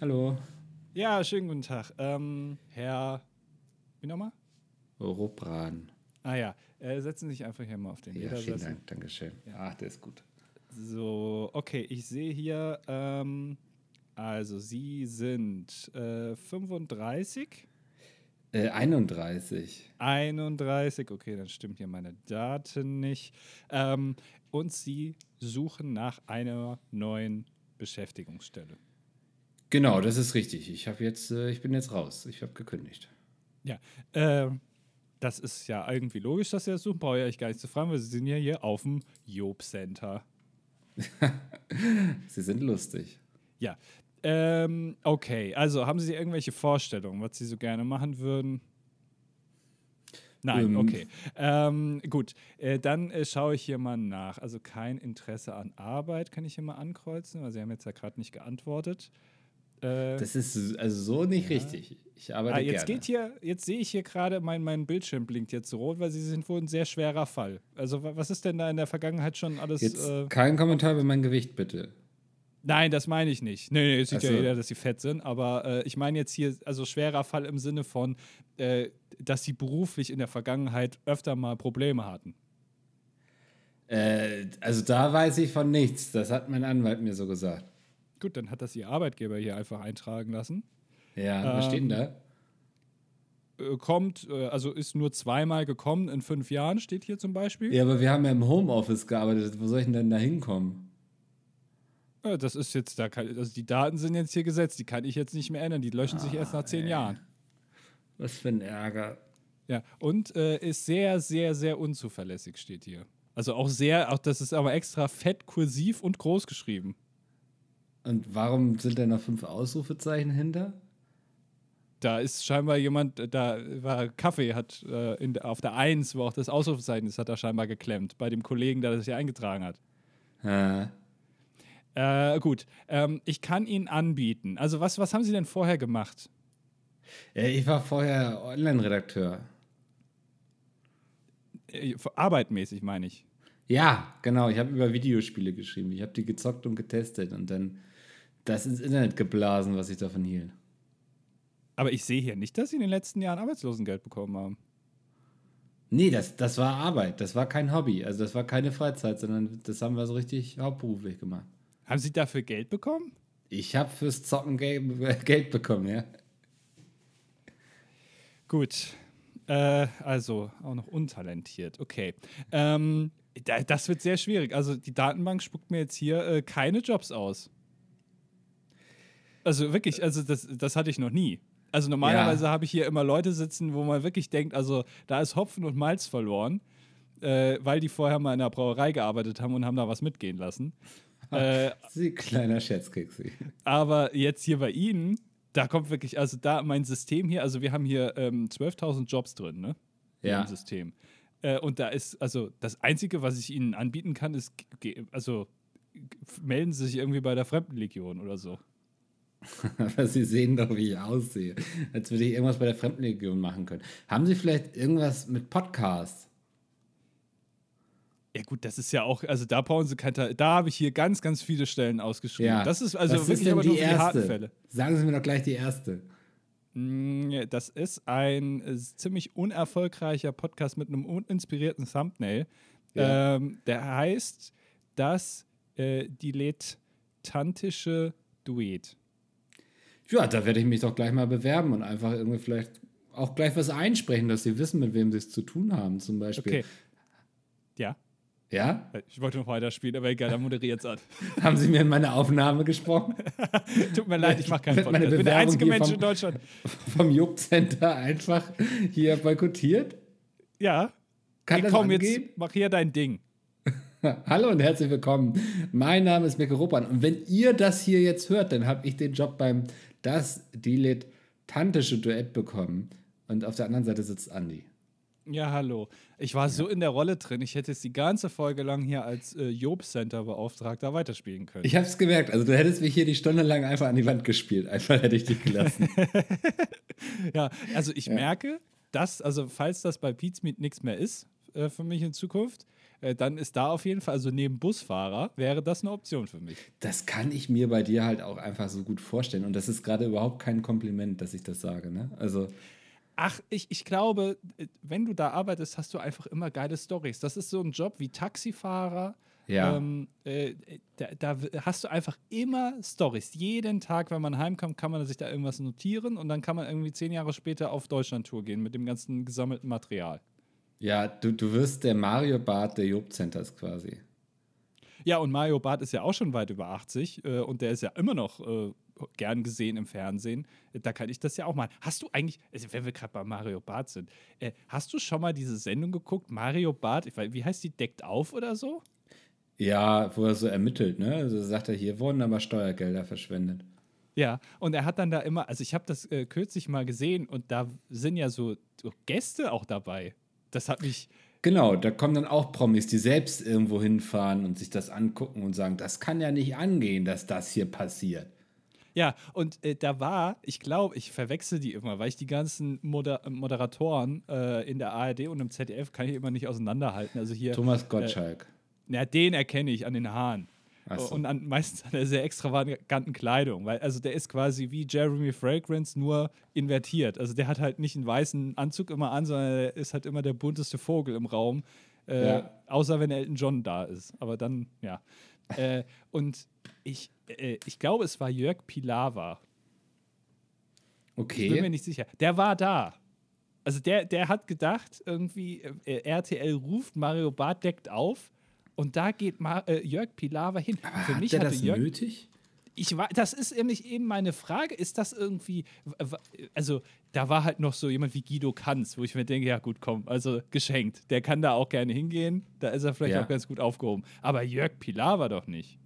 Hallo. Ja, schönen guten Tag. Ähm, Herr, wie nochmal? Rupran. Ah ja, äh, setzen Sie sich einfach hier mal auf den Ja, vielen Dank, Dankeschön. Ach, der ist gut. So, okay, ich sehe hier, ähm, also Sie sind äh, 35, Äh, 31. 31, okay, dann stimmt hier meine Daten nicht. Ähm, und Sie suchen nach einer neuen Beschäftigungsstelle. Genau, das ist richtig. Ich habe jetzt, äh, ich bin jetzt raus. Ich habe gekündigt. Ja, ähm, das ist ja irgendwie logisch, dass Sie das suchen. Brauche ich eigentlich gar nicht zu fragen, weil Sie sind ja hier auf dem Job Center. Sie sind lustig. Ja. Ähm, okay, also haben Sie irgendwelche Vorstellungen, was Sie so gerne machen würden? Nein, Ähm. okay. Ähm, gut, äh, dann äh, schaue ich hier mal nach. Also kein Interesse an Arbeit kann ich hier mal ankreuzen, weil Sie haben jetzt ja gerade nicht geantwortet. Äh, Das ist also so nicht richtig. Ich arbeite ah, jetzt gerne. geht hier, jetzt sehe ich hier gerade, mein, mein Bildschirm blinkt jetzt rot, weil Sie sind wohl ein sehr schwerer Fall. Also wa- was ist denn da in der Vergangenheit schon alles? Jetzt Äh, kein Kommentar über mein Gewicht, bitte. Nein, das meine ich nicht. Nee, nee, es sieht Ach ja so. jeder, dass sie fett sind. Aber äh, ich meine jetzt hier, also schwerer Fall im Sinne von, äh, dass sie beruflich in der Vergangenheit öfter mal Probleme hatten. Äh, also da weiß ich von nichts. Das hat mein Anwalt mir so gesagt. Gut, dann hat das ihr Arbeitgeber hier einfach eintragen lassen. Ja, was steht denn da? Äh, kommt, äh, also ist nur zweimal gekommen in fünf Jahren, steht hier zum Beispiel. Ja, aber wir haben ja im Homeoffice gearbeitet. Wo soll ich denn denn da hinkommen? Äh, das ist jetzt, da kann, also die Daten sind jetzt hier gesetzt, die kann ich jetzt nicht mehr ändern, die löschen sich erst nach zehn Jahren. Was für ein Ärger. Ja, und äh, ist sehr, sehr, sehr unzuverlässig, steht hier. Also auch sehr, auch das ist aber extra fett, kursiv und groß geschrieben. Und warum sind da noch fünf Ausrufezeichen hinter? Da ist scheinbar jemand, äh, da war Kaffee, hat äh, in, auf der Eins, wo auch das Ausrufezeichen ist, hat er scheinbar geklemmt, bei dem Kollegen, der das hier eingetragen hat. Ah, Äh, gut, ähm, ich kann Ihnen anbieten. Also, was, was haben Sie denn vorher gemacht? Ja, ich war vorher Online-Redakteur. Äh, arbeitmäßig, meine ich. Ja, genau. Ich habe über Videospiele geschrieben. Ich habe die gezockt und getestet und dann das ins Internet geblasen, was ich davon hielt. Aber ich sehe hier nicht, dass Sie in den letzten Jahren Arbeitslosengeld bekommen haben. Nee, das, das war Arbeit. Das war kein Hobby. Also das war keine Freizeit, sondern das haben wir so richtig hauptberuflich gemacht. Haben Sie dafür Geld bekommen? Ich habe fürs Zocken Geld, Geld bekommen, ja. Gut. Äh, also auch noch untalentiert. Okay. Ähm, da, das wird sehr schwierig. Also die Datenbank spuckt mir jetzt hier äh, keine Jobs aus. Also wirklich, also das, das hatte ich noch nie. Also normalerweise habe ich hier immer Leute sitzen, wo man wirklich denkt, also da ist Hopfen und Malz verloren, äh, weil die vorher mal in der Brauerei gearbeitet haben und haben da was mitgehen lassen. äh, Sie kleiner Scherzkeks. aber jetzt hier bei Ihnen, da kommt wirklich, also da mein System hier, also wir haben hier ähm, 12.000 Jobs drin, ne? Ja. dem System. Äh, und da ist, also das Einzige, was ich Ihnen anbieten kann, ist, also melden Sie sich irgendwie bei der Fremdenlegion oder so. Aber Sie sehen doch, wie ich aussehe. Als würde ich irgendwas bei der Fremdenlegion machen können. Haben Sie vielleicht irgendwas mit Podcasts? Ja gut, das ist ja auch, also da brauchen Sie kein, Teil- da habe ich hier ganz, ganz viele Stellen ausgeschrieben. Ja. Das ist also Was wirklich denn aber nur die harten Fälle. Sagen Sie mir doch gleich die erste. Mm, Das ist ein äh, ziemlich unerfolgreicher Podcast mit einem uninspirierten Thumbnail. Ja. Ähm, der heißt das äh, dilettantische Duett. Ja, da werde ich mich doch gleich mal bewerben und einfach irgendwie vielleicht auch gleich was einsprechen, dass Sie wissen, mit wem Sie es zu tun haben, zum Beispiel. Okay. Ja, Ja? ich wollte noch weiterspielen, aber egal, dann moderiert es an. Haben Sie mir in meine Aufnahme gesprochen? Tut mir leid, ich mache keinen Wird meine Podcast. Ich bin der Bewerbung einzige Mensch vom- in Deutschland. Vom Jupp-Center einfach hier boykottiert? Ja, Kann das komm, angehen? jetzt mach hier dein Ding. Hallo und herzlich willkommen. Mein Name ist Mirko Ruppan und wenn ihr das hier jetzt hört, dann habe ich den Job beim Das Dilettantische Duett bekommen und auf der anderen Seite sitzt Andi. Ja, hallo. Ich war so in der Rolle drin, ich hätte jetzt die ganze Folge lang hier als äh, Job-Center-Beauftragter weiterspielen können. Ich habe es gemerkt, also du hättest mich hier die Stunde lang einfach an die Wand gespielt, einfach hätte ich dich gelassen. Ja, also ich merke, dass, also falls das bei Pizmeet nichts mehr ist äh, für mich in Zukunft, dann ist da auf jeden Fall, also neben Busfahrer, wäre das eine Option für mich. Das kann ich mir bei dir halt auch einfach so gut vorstellen. Und das ist gerade überhaupt kein Kompliment, dass ich das sage. Ne? Also. Ach, ich, ich glaube, äh, wenn du da arbeitest, hast du einfach immer geile Stories. Das ist so ein Job wie Taxifahrer. Ja. Ähm, äh, da, da, hast du einfach immer Stories. Jeden Tag, wenn man heimkommt, kann man sich da irgendwas notieren und dann kann man irgendwie zehn Jahre später auf Deutschland-Tour gehen mit dem ganzen gesammelten Material. Ja, du, du wirst der Mario Bart der Job Centers quasi. Ja, und Mario Barth ist ja auch schon weit über 80 äh, und der ist ja immer noch äh, gern gesehen im Fernsehen. Da kann ich das ja auch mal. Hast du eigentlich, also wenn wir gerade bei Mario Barth sind, äh, hast du schon mal diese Sendung geguckt? Mario Barth, wie heißt die, deckt auf oder so? Ja, wo er so ermittelt, ne? Also sagt er, hier wurden aber Steuergelder verschwendet. Ja, und er hat dann da immer, also ich habe das äh, kürzlich mal gesehen und da sind ja so Gäste auch dabei. Das hat mich. Genau, da kommen dann auch Promis, die selbst irgendwo hinfahren und sich das angucken und sagen, das kann ja nicht angehen, dass das hier passiert. Ja, und äh, da war, ich glaube, ich verwechsel die immer, weil ich die ganzen Moder Moderatoren äh, in der ARD und im ZDF kann ich immer nicht auseinanderhalten. Also hier. Thomas Gottschalk. Äh, ja, den erkenne ich an den Haaren. So. Und an, meistens an der sehr extravaganten Kleidung, weil also der ist quasi wie Jeremy Fragrance nur invertiert. Also der hat halt nicht einen weißen Anzug immer an, sondern er ist halt immer der bunteste Vogel im Raum. Äh, ja. Außer wenn Elton John da ist. Aber dann, ja. äh, und ich, äh, ich glaube, es war Jörg Pilawa. Okay. Ich bin mir nicht sicher. Der war da. Also der, der hat gedacht, irgendwie, äh, RTL ruft, Mario Barth deckt auf und da geht Ma äh, Jörg Pilawa hin. Aber Für mich hat er das Jörg, nötig? Ich war, das ist nämlich eben meine Frage. Ist das irgendwie, also da war halt noch so jemand wie Guido Kanz, wo ich mir denke, ja gut, komm, also geschenkt. Der kann da auch gerne hingehen. Da ist er vielleicht ja. auch ganz gut aufgehoben. Aber Jörg Pilawa doch nicht.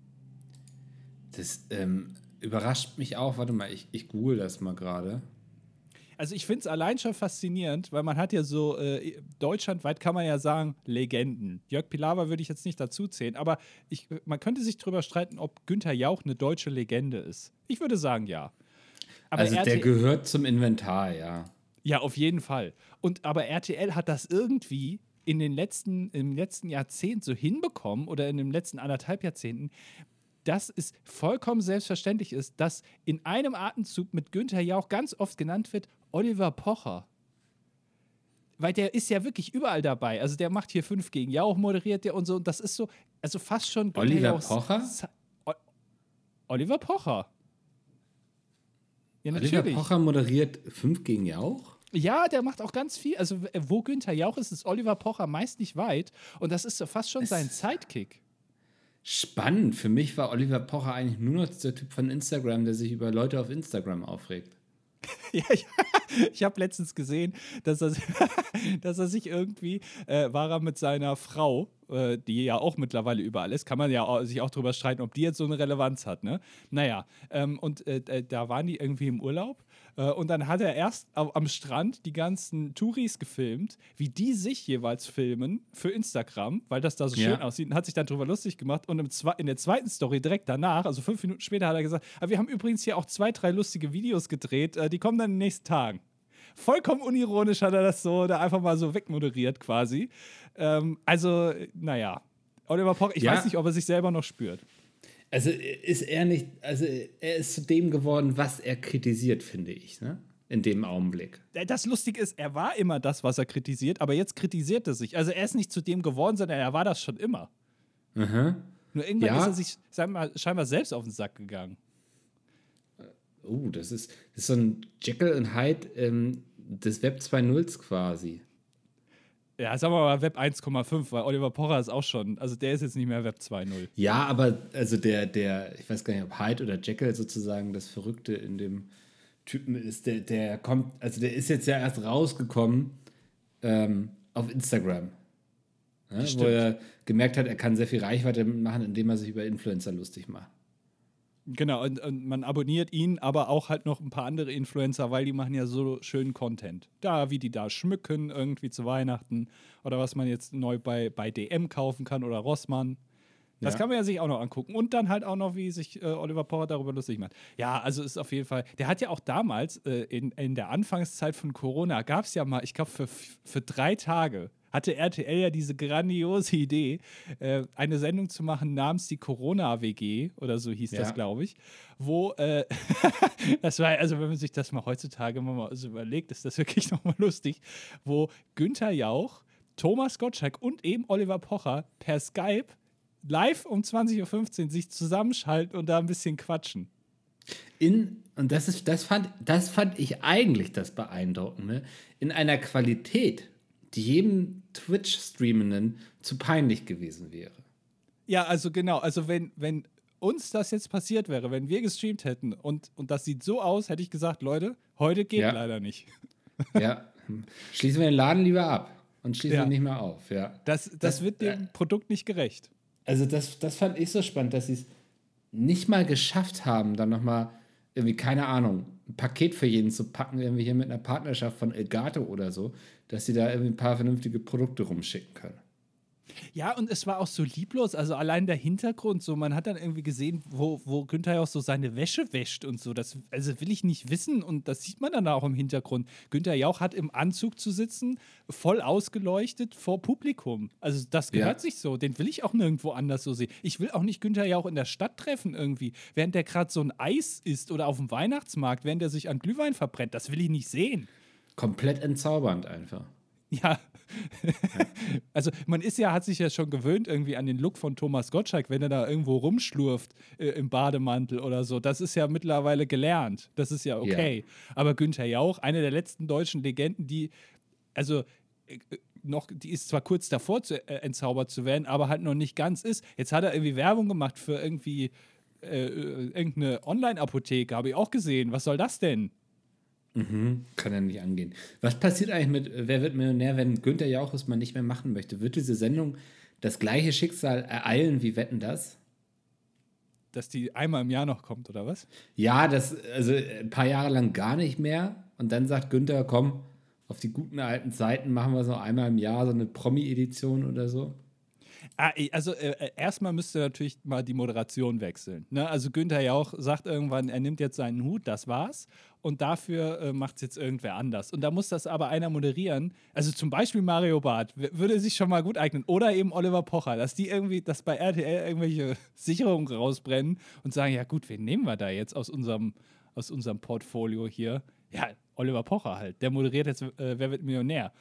Das ähm, überrascht mich auch. Warte mal, ich, ich google das mal gerade. Also ich finde es allein schon faszinierend, weil man hat ja so, äh, deutschlandweit kann man ja sagen, Legenden. Jörg Pilawa würde ich jetzt nicht dazu zählen, aber ich, man könnte sich darüber streiten, ob Günther Jauch eine deutsche Legende ist. Ich würde sagen, ja. Aber also RTL, der gehört zum Inventar, ja. Ja, auf jeden Fall. Und aber RTL hat das irgendwie in den letzten, im letzten Jahrzehnt so hinbekommen oder in den letzten anderthalb Jahrzehnten, dass es vollkommen selbstverständlich ist, dass in einem Atemzug mit Günther Jauch ganz oft genannt wird Oliver Pocher. Weil der ist ja wirklich überall dabei. Also der macht hier fünf gegen Jauch, moderiert der und so. Und das ist so, also fast schon. Oliver Pocher? O Oliver Pocher. Ja, Oliver Pocher moderiert fünf gegen Jauch? Ja, der macht auch ganz viel. Also, wo Günther Jauch ist, ist Oliver Pocher meist nicht weit. Und das ist so fast schon es sein Sidekick. Spannend. Für mich war Oliver Pocher eigentlich nur noch der Typ von Instagram, der sich über Leute auf Instagram aufregt. ja, ich, ich habe letztens gesehen, dass er, dass er sich irgendwie, äh, war er mit seiner Frau, äh, die ja auch mittlerweile überall ist, kann man ja auch, sich auch darüber streiten, ob die jetzt so eine Relevanz hat, ne? Naja, ähm, und äh, da waren die irgendwie im Urlaub und dann hat er erst am Strand die ganzen Touris gefilmt, wie die sich jeweils filmen für Instagram, weil das da so schön ja. aussieht und hat sich dann darüber lustig gemacht. Und in der zweiten Story direkt danach, also fünf Minuten später, hat er gesagt: ah, wir haben übrigens hier auch zwei, drei lustige Videos gedreht, äh, die kommen dann in den nächsten Tagen. Vollkommen unironisch hat er das so da einfach mal so wegmoderiert quasi. Ähm, also, naja. Oliver Poch, ich ja. weiß nicht, ob er sich selber noch spürt. Also ist er nicht, also er ist zu dem geworden, was er kritisiert, finde ich, ne? In dem Augenblick. Das Lustige ist, er war immer das, was er kritisiert, aber jetzt kritisiert er sich. Also er ist nicht zu dem geworden, sondern er war das schon immer. Mhm. Nur irgendwann ja. ist er sich sagen wir mal, scheinbar selbst auf den Sack gegangen. Oh, das ist, das ist so ein Jekyll und Hyde ähm, des Web 2.0 quasi. Ja, sagen wir mal Web 1,5, weil Oliver Pocher ist auch schon, also der ist jetzt nicht mehr Web 2.0. Ja, aber also der, der, ich weiß gar nicht, ob Hyde oder Jekyll sozusagen das Verrückte in dem Typen ist, der, der kommt, also der ist jetzt ja erst rausgekommen ähm, auf Instagram. Ne, wo er gemerkt hat, er kann sehr viel Reichweite machen, indem er sich über Influencer lustig macht. Genau, und, und, man abonniert ihn, aber auch halt noch ein paar andere Influencer, weil die machen ja so schönen Content. Da, wie die da schmücken, irgendwie zu Weihnachten oder was man jetzt neu bei, bei DM kaufen kann oder Rossmann. Das ja. kann man ja sich auch noch angucken. Und dann halt auch noch, wie sich äh, Oliver Power darüber lustig macht. Ja, also ist auf jeden Fall. Der hat ja auch damals, äh, in, in der Anfangszeit von Corona, gab es ja mal, ich glaube, für, für drei Tage hatte RTL ja diese grandiose Idee, äh, eine Sendung zu machen namens die Corona-WG oder so hieß ja. das, glaube ich, wo, äh, das war, also wenn man sich das mal heutzutage mal so überlegt, ist das wirklich nochmal lustig, wo Günther Jauch, Thomas Gottschalk und eben Oliver Pocher per Skype live um 20.15 Uhr sich zusammenschalten und da ein bisschen quatschen. In, und das, ist, das, fand, das fand ich eigentlich das Beeindruckende, in einer Qualität, die jedem Twitch-Streamenden zu peinlich gewesen wäre. Ja, also genau, also wenn, wenn uns das jetzt passiert wäre, wenn wir gestreamt hätten und, und das sieht so aus, hätte ich gesagt, Leute, heute geht ja. leider nicht. Ja, schließen wir den Laden lieber ab und schließen ja. ihn nicht mehr auf. Ja. Das, das, das wird dem äh, Produkt nicht gerecht. Also das, das fand ich so spannend, dass sie es nicht mal geschafft haben, dann nochmal irgendwie, keine Ahnung, ein Paket für jeden zu packen, irgendwie hier mit einer Partnerschaft von Elgato oder so, dass sie da irgendwie ein paar vernünftige Produkte rumschicken können. Ja, und es war auch so lieblos. Also allein der Hintergrund, so man hat dann irgendwie gesehen, wo, wo Günther ja auch so seine Wäsche wäscht und so. Das also will ich nicht wissen und das sieht man dann auch im Hintergrund. Günther Jauch hat im Anzug zu sitzen, voll ausgeleuchtet vor Publikum. Also das gehört ja. sich so. Den will ich auch nirgendwo anders so sehen. Ich will auch nicht Günther Jauch in der Stadt treffen irgendwie, während der gerade so ein Eis isst oder auf dem Weihnachtsmarkt, während er sich an Glühwein verbrennt. Das will ich nicht sehen. Komplett entzaubernd einfach. Ja. also man ist ja, hat sich ja schon gewöhnt irgendwie an den Look von Thomas Gottschalk, wenn er da irgendwo rumschlurft äh, im Bademantel oder so. Das ist ja mittlerweile gelernt. Das ist ja okay. Ja. Aber Günther Jauch, eine der letzten deutschen Legenden, die, also äh, noch, die ist zwar kurz davor zu, äh, entzaubert zu werden, aber halt noch nicht ganz ist. Jetzt hat er irgendwie Werbung gemacht für irgendwie äh, äh irgendeine Online-Apotheke, habe ich auch gesehen. Was soll das denn? Mhm, kann ja nicht angehen. Was passiert eigentlich mit äh, Wer wird Millionär, wenn Günther Jauch es mal nicht mehr machen möchte? Wird diese Sendung das gleiche Schicksal ereilen wie Wetten das? Dass die einmal im Jahr noch kommt, oder was? Ja, das, also ein paar Jahre lang gar nicht mehr. Und dann sagt Günther, komm, auf die guten alten Zeiten machen wir so einmal im Jahr so eine Promi-Edition oder so. Ah, also äh, äh, erstmal müsste natürlich mal die Moderation wechseln. Ne? Also Günther Jauch sagt irgendwann, er nimmt jetzt seinen Hut, das war's. Und dafür äh, macht es jetzt irgendwer anders. Und da muss das aber einer moderieren. Also zum Beispiel Mario Barth würde sich schon mal gut eignen. Oder eben Oliver Pocher, dass die irgendwie, dass bei RTL irgendwelche Sicherungen rausbrennen und sagen, ja gut, wen nehmen wir da jetzt aus unserem, aus unserem Portfolio hier? Ja, Oliver Pocher halt. Der moderiert jetzt äh, Wer wird Millionär?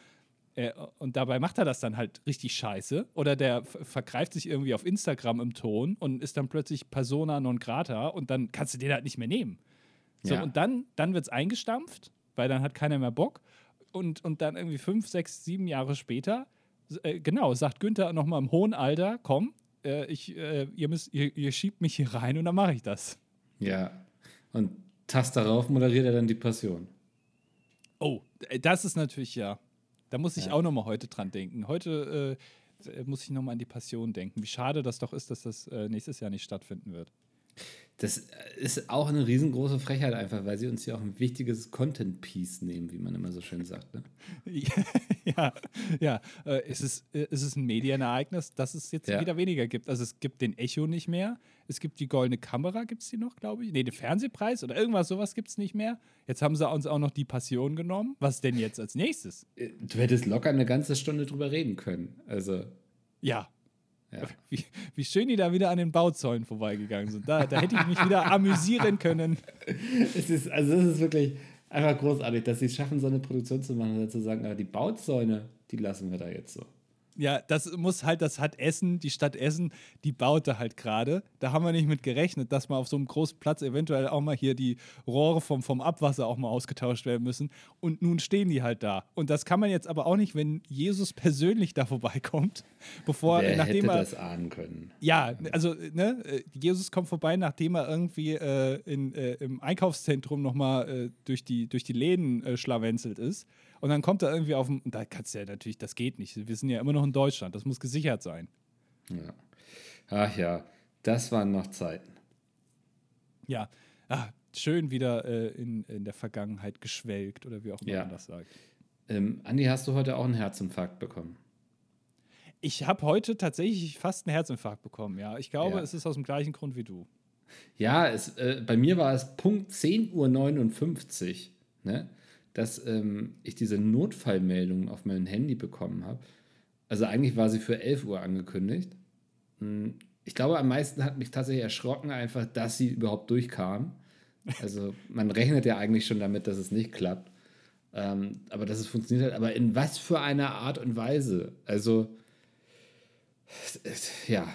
Äh, und dabei macht er das dann halt richtig scheiße. Oder der vergreift sich irgendwie auf Instagram im Ton und ist dann plötzlich Persona non grata und dann kannst du den halt nicht mehr nehmen. So, ja. und dann, dann wird es eingestampft, weil dann hat keiner mehr Bock. Und, und dann irgendwie fünf, sechs, sieben Jahre später, äh, genau, sagt Günther nochmal im hohen Alter, komm, äh, ich, äh, ihr, müsst, ihr, ihr schiebt mich hier rein und dann mache ich das. Ja. Und Tast darauf moderiert er dann die Passion. Oh, das ist natürlich ja. Da muss ich ja. auch nochmal heute dran denken. Heute äh, muss ich nochmal an die Passion denken. Wie schade das doch ist, dass das äh, nächstes Jahr nicht stattfinden wird. Das ist auch eine riesengroße Frechheit einfach, weil sie uns ja auch ein wichtiges Content-Piece nehmen, wie man immer so schön sagt. Ne? ja, ja. Äh, es, ist, äh, es ist ein Medienereignis, das es jetzt ja. wieder weniger gibt. Also es gibt den Echo nicht mehr. Es gibt die goldene Kamera, gibt es die noch, glaube ich? Nee, den Fernsehpreis oder irgendwas, sowas gibt es nicht mehr. Jetzt haben sie uns auch noch die Passion genommen. Was denn jetzt als nächstes? Äh, du hättest locker eine ganze Stunde drüber reden können. Also. Ja, ja. Wie, wie, schön die da wieder an den Bauzäunen vorbeigegangen sind. Da, da hätte ich mich wieder amüsieren können. Es ist, also es ist wirklich einfach großartig, dass sie es schaffen, so eine Produktion zu machen und zu sagen, aber die Bauzäune, die lassen wir da jetzt so. Ja, das muss halt, das hat Essen, die Stadt Essen, die baute halt gerade. Da haben wir nicht mit gerechnet, dass mal auf so einem großen Platz eventuell auch mal hier die Rohre vom, vom Abwasser auch mal ausgetauscht werden müssen. Und nun stehen die halt da. Und das kann man jetzt aber auch nicht, wenn Jesus persönlich da vorbeikommt, bevor Wer nachdem hätte er. das ahnen können. Ja, also, ne, Jesus kommt vorbei, nachdem er irgendwie äh, in, äh, im Einkaufszentrum nochmal äh, durch, die, durch die Läden äh, schlawenzelt ist. Und dann kommt er irgendwie auf dem. Da kannst du ja natürlich, das geht nicht. Wir sind ja immer noch in Deutschland. Das muss gesichert sein. Ja. Ach ja, das waren noch Zeiten. Ja. Ah, schön wieder äh, in, in der Vergangenheit geschwelgt oder wie auch immer ja. man das sagt. Ähm, Andi, hast du heute auch einen Herzinfarkt bekommen? Ich habe heute tatsächlich fast einen Herzinfarkt bekommen, ja. Ich glaube, ja. es ist aus dem gleichen Grund wie du. Ja, es, äh, bei mir war es Punkt 10.59 Uhr. Ne? dass ähm, ich diese Notfallmeldung auf mein Handy bekommen habe, Also eigentlich war sie für 11 Uhr angekündigt. Hm, ich glaube, am meisten hat mich tatsächlich erschrocken, einfach, dass sie überhaupt durchkam. Also man rechnet ja eigentlich schon damit, dass es nicht klappt. Ähm, aber dass es funktioniert hat. Aber in was für einer Art und Weise? Also, ja.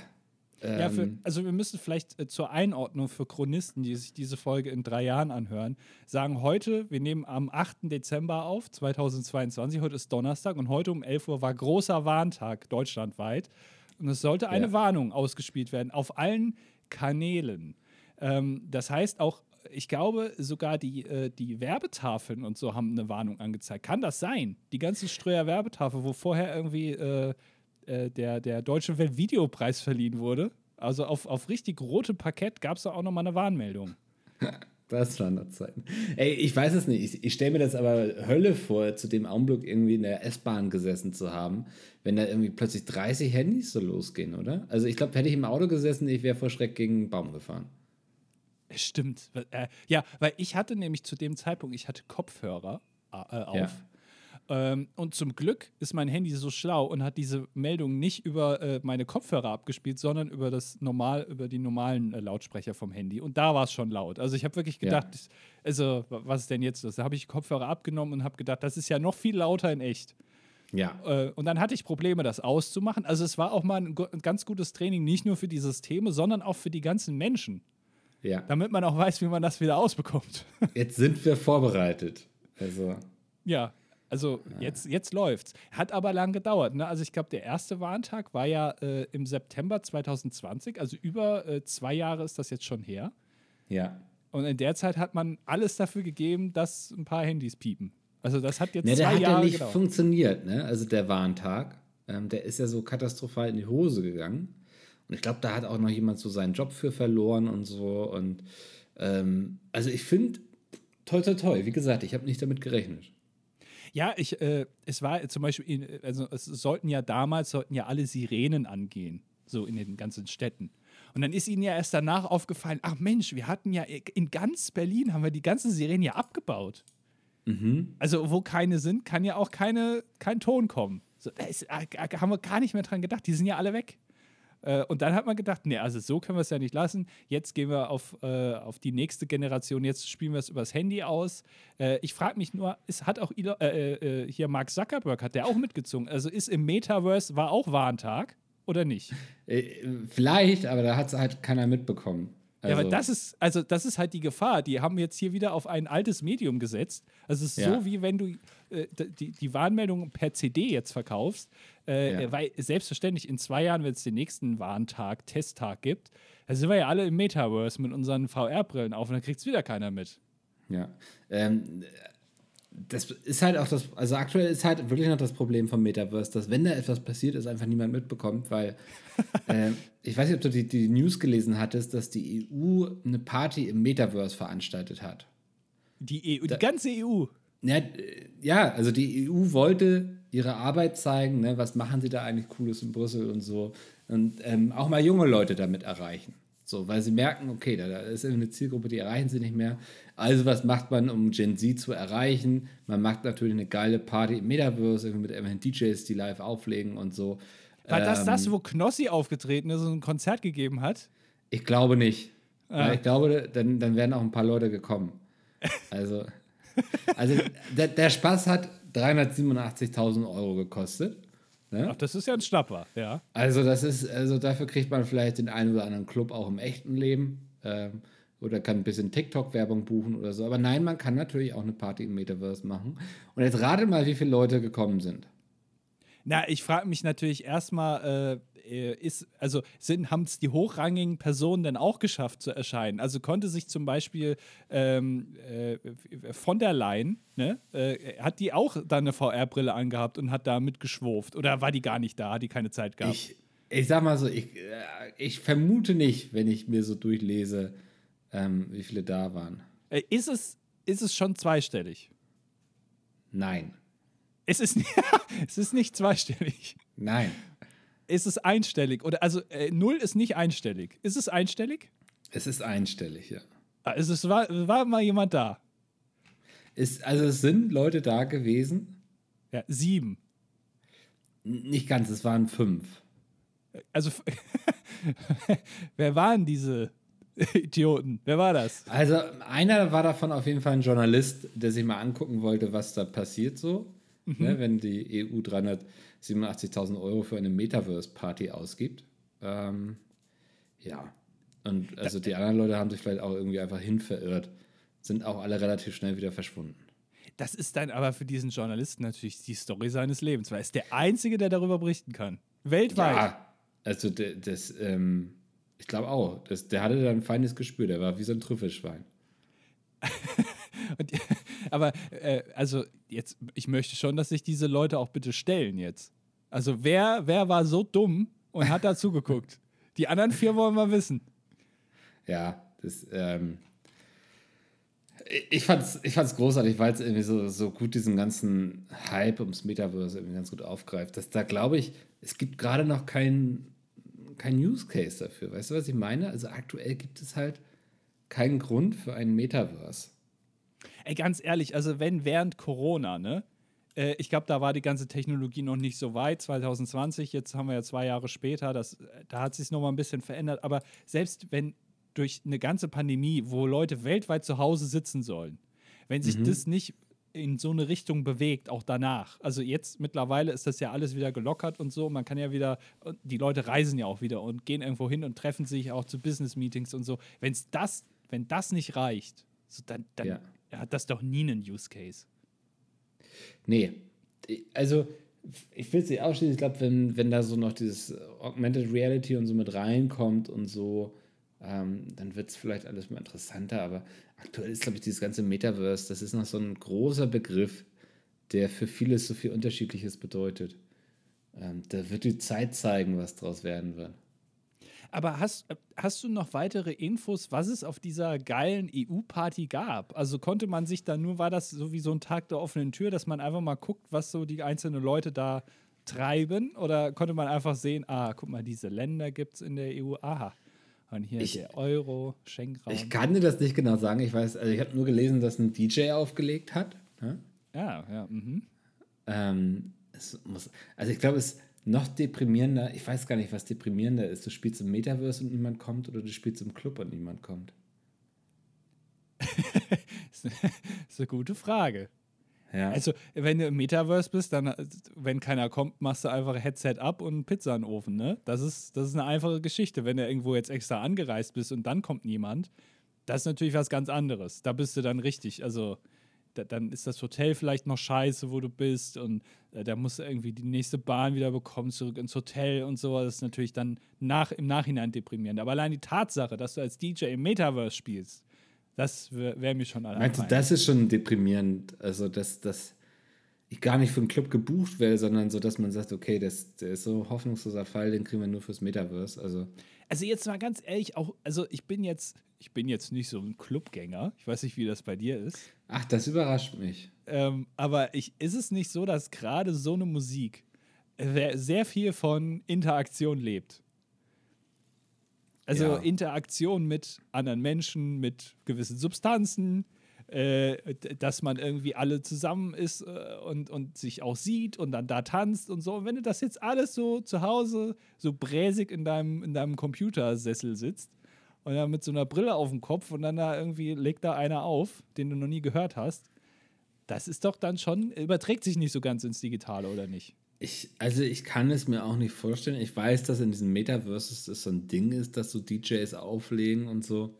Ähm, ja, für, also wir müssen vielleicht äh, zur Einordnung für Chronisten, die sich diese Folge in drei Jahren anhören, sagen heute, wir nehmen am 8. Dezember auf, 2022, heute ist Donnerstag und heute um 11 Uhr war großer Warntag deutschlandweit. Und es sollte eine ja. Warnung ausgespielt werden auf allen Kanälen. Ähm, das heißt auch, ich glaube, sogar die, äh, die Werbetafeln und so haben eine Warnung angezeigt. Kann das sein? Die ganzen Ströer Werbetafel, wo vorher irgendwie äh, äh, der, der Deutsche Weltvideopreis verliehen wurde. Also auf, auf richtig rotem Parkett gab es da auch nochmal eine Warnmeldung. Das waren noch Zeiten. Ey, ich weiß es nicht. Ich, ich stelle mir das aber Hölle vor, zu dem Augenblick irgendwie in der S-Bahn gesessen zu haben, wenn da irgendwie plötzlich 30 Handys so losgehen, oder? Also ich glaube, hätte ich im Auto gesessen, ich wäre vor Schreck gegen einen Baum gefahren. Stimmt. Äh, ja, weil ich hatte nämlich zu dem Zeitpunkt, ich hatte Kopfhörer äh, auf. Ja. Ähm, und zum Glück ist mein Handy so schlau und hat diese Meldung nicht über äh, meine Kopfhörer abgespielt, sondern über das normal, über die normalen äh, Lautsprecher vom Handy. Und da war es schon laut. Also ich habe wirklich gedacht, ja. also was ist denn jetzt das? Da habe ich Kopfhörer abgenommen und habe gedacht, das ist ja noch viel lauter in echt. Ja. Äh, und dann hatte ich Probleme, das auszumachen. Also es war auch mal ein, ein ganz gutes Training, nicht nur für die Systeme, sondern auch für die ganzen Menschen. Ja. Damit man auch weiß, wie man das wieder ausbekommt. Jetzt sind wir vorbereitet. Also. Ja, also jetzt, jetzt läuft's. Hat aber lang gedauert. Ne? Also ich glaube, der erste Warntag war ja äh, im September 2020. Also über äh, zwei Jahre ist das jetzt schon her. Ja. Und in der Zeit hat man alles dafür gegeben, dass ein paar Handys piepen. Also das hat jetzt ne, zwei der hat Jahre ja nicht gedauert. funktioniert. Ne? Also der Warntag, ähm, der ist ja so katastrophal in die Hose gegangen. Und ich glaube, da hat auch noch jemand so seinen Job für verloren und so. Und ähm, also ich finde, toll, toll, toll. Wie gesagt, ich habe nicht damit gerechnet. Ja, ich, äh, es war zum Beispiel, also es sollten ja damals, sollten ja alle Sirenen angehen, so in den ganzen Städten. Und dann ist ihnen ja erst danach aufgefallen, ach Mensch, wir hatten ja in ganz Berlin, haben wir die ganzen Sirenen ja abgebaut. Mhm. Also wo keine sind, kann ja auch keine, kein Ton kommen. So, da ist, haben wir gar nicht mehr dran gedacht, die sind ja alle weg. Äh, und dann hat man gedacht, nee, also so können wir es ja nicht lassen. Jetzt gehen wir auf, äh, auf die nächste Generation. Jetzt spielen wir es übers Handy aus. Äh, ich frage mich nur, es hat auch Elon, äh, äh, hier Mark Zuckerberg, hat der auch mitgezogen? Also ist im Metaverse, war auch Warntag oder nicht? Vielleicht, aber da hat es halt keiner mitbekommen. Also. Ja, aber das ist, also das ist halt die Gefahr. Die haben jetzt hier wieder auf ein altes Medium gesetzt. Also es ist ja. so, wie wenn du äh, die, die Warnmeldung per CD jetzt verkaufst. Äh, ja. Weil selbstverständlich in zwei Jahren, wenn es den nächsten Warntag, Testtag gibt, da sind wir ja alle im Metaverse mit unseren VR-Brillen auf und dann kriegt es wieder keiner mit. Ja. Ähm, das ist halt auch das, also aktuell ist halt wirklich noch das Problem vom Metaverse, dass wenn da etwas passiert, es einfach niemand mitbekommt, weil äh, ich weiß nicht, ob du die, die News gelesen hattest, dass die EU eine Party im Metaverse veranstaltet hat. Die EU, da, die ganze EU. Ja, ja, also die EU wollte ihre Arbeit zeigen, ne, was machen sie da eigentlich Cooles in Brüssel und so. Und ähm, auch mal junge Leute damit erreichen. So, weil sie merken, okay, da, da ist eine Zielgruppe, die erreichen sie nicht mehr. Also, was macht man, um Gen Z zu erreichen? Man macht natürlich eine geile Party im Metaverse, mit irgendwelchen DJs, die live auflegen und so. War ähm, das das, wo Knossi aufgetreten ist und ein Konzert gegeben hat? Ich glaube nicht. Ah. Ich glaube, dann, dann wären auch ein paar Leute gekommen. Also, also der, der Spaß hat 387.000 Euro gekostet. Ne? Ach, das ist ja ein Schnapper, ja. Also, das ist, also dafür kriegt man vielleicht den einen oder anderen Club auch im echten Leben. Ähm, oder kann ein bisschen TikTok-Werbung buchen oder so. Aber nein, man kann natürlich auch eine Party im Metaverse machen. Und jetzt rate mal, wie viele Leute gekommen sind. Na, ich frage mich natürlich erstmal, äh, ist, also haben es die hochrangigen Personen denn auch geschafft zu erscheinen? Also konnte sich zum Beispiel ähm, äh, von der Leyen, ne, äh, hat die auch da eine VR-Brille angehabt und hat da mitgeschwurft? Oder war die gar nicht da, hat die keine Zeit gehabt? Ich, ich sag mal so, ich, äh, ich vermute nicht, wenn ich mir so durchlese, ähm, wie viele da waren. Äh, ist, es, ist es schon zweistellig? Nein. Es ist, es ist nicht zweistellig. Nein. Ist es einstellig? Oder also äh, null ist nicht einstellig. Ist es einstellig? Es ist einstellig, ja. Also es war, war mal jemand da. Ist, also es sind Leute da gewesen. Ja, sieben. Nicht ganz, es waren fünf. Also, wer waren diese Idioten? Wer war das? Also, einer war davon auf jeden Fall ein Journalist, der sich mal angucken wollte, was da passiert so, mhm. ne, wenn die EU 387.000 Euro für eine Metaverse-Party ausgibt. Ähm, ja. Und also die anderen Leute haben sich vielleicht auch irgendwie einfach hinverirrt, sind auch alle relativ schnell wieder verschwunden. Das ist dann aber für diesen Journalisten natürlich die Story seines Lebens, weil er ist der Einzige, der darüber berichten kann. Weltweit. Ja, also das, ähm, ich glaube auch, das, der hatte da ein feines Gespür, der war wie so ein Trüffelschwein. Und, aber äh, also jetzt, ich möchte schon, dass sich diese Leute auch bitte stellen jetzt. Also wer, wer war so dumm und hat da zugeguckt? Die anderen vier wollen wir wissen. Ja, das, ähm, ich fand's, ich fand's großartig, weil es irgendwie so, so gut diesen ganzen Hype ums Metaverse irgendwie ganz gut aufgreift. Dass da glaube ich, es gibt gerade noch keinen kein Use Case dafür. Weißt du, was ich meine? Also aktuell gibt es halt keinen Grund für einen Metaverse. Ey, ganz ehrlich, also wenn während Corona, ne? Äh, ich glaube, da war die ganze Technologie noch nicht so weit, 2020, jetzt haben wir ja zwei Jahre später, das, da hat sich noch mal ein bisschen verändert, aber selbst wenn durch eine ganze Pandemie, wo Leute weltweit zu Hause sitzen sollen, wenn sich mhm. das nicht in so eine Richtung bewegt, auch danach. Also jetzt mittlerweile ist das ja alles wieder gelockert und so. Man kann ja wieder, die Leute reisen ja auch wieder und gehen irgendwo hin und treffen sich auch zu Business-Meetings und so. Wenn's das, wenn das nicht reicht, so dann, dann ja. Hat das doch nie einen Use Case. Nee. Also ich will es nicht ausschließen, ich glaube, wenn, wenn da so noch dieses Augmented Reality und so mit reinkommt und so, ähm, dann wird es vielleicht alles mal interessanter. Aber aktuell ist, glaube ich, dieses ganze Metaverse, das ist noch so ein großer Begriff, der für vieles so viel Unterschiedliches bedeutet. Ähm, da wird die Zeit zeigen, was daraus werden wird. Aber hast, hast du noch weitere Infos, was es auf dieser geilen EU-Party gab? Also konnte man sich da nur, war das so wie so ein Tag der offenen Tür, dass man einfach mal guckt, was so die einzelnen Leute da treiben? Oder konnte man einfach sehen, ah, guck mal, diese Länder gibt es in der EU, aha. Und hier ich, der Euro, Schenkraum. Ich kann dir das nicht genau sagen. Ich weiß, also ich habe nur gelesen, dass ein DJ aufgelegt hat. Ja, ja. ja mhm. ähm, muss, also ich glaube, es noch deprimierender. Ich weiß gar nicht, was deprimierender ist. Du spielst im Metaverse und niemand kommt oder du spielst im Club und niemand kommt. das ist eine gute Frage. Ja. Also, wenn du im Metaverse bist, dann, wenn keiner kommt, machst du einfach Headset ab und Pizza in den Ofen, ne? Das ist, das ist eine einfache Geschichte. Wenn du irgendwo jetzt extra angereist bist und dann kommt niemand, das ist natürlich was ganz anderes. Da bist du dann richtig. Also, da, dann ist das Hotel vielleicht noch scheiße, wo du bist und äh, da musst du irgendwie die nächste Bahn wieder bekommen, zurück ins Hotel und so. Das ist natürlich dann nach, im Nachhinein deprimierend. Aber allein die Tatsache, dass du als DJ im Metaverse spielst, das wäre wär mir schon allein. Meinst du, das ist schon deprimierend? Also, dass, dass ich gar nicht für einen Club gebucht werde, sondern so, dass man sagt, okay, das, der ist so hoffnungsloser Fall, den kriegen wir nur fürs Metaverse. Also, also jetzt mal ganz ehrlich, auch, also ich bin jetzt, ich bin jetzt nicht so ein Clubgänger. Ich weiß nicht, wie das bei dir ist. Ach, das überrascht mich. Ähm, aber ich, ist es nicht so, dass gerade so eine Musik sehr viel von Interaktion lebt? Also ja. Interaktion mit anderen Menschen, mit gewissen Substanzen, äh, dass man irgendwie alle zusammen ist äh, und, und sich auch sieht und dann da tanzt und so. Und wenn du das jetzt alles so zu Hause so bräsig in deinem, in deinem Computersessel sitzt und dann mit so einer Brille auf dem Kopf und dann da irgendwie legt da einer auf, den du noch nie gehört hast, das ist doch dann schon, überträgt sich nicht so ganz ins Digitale, oder nicht? Ich, also ich kann es mir auch nicht vorstellen. Ich weiß, dass in diesen Metaverses das so ein Ding ist, dass so DJs auflegen und so.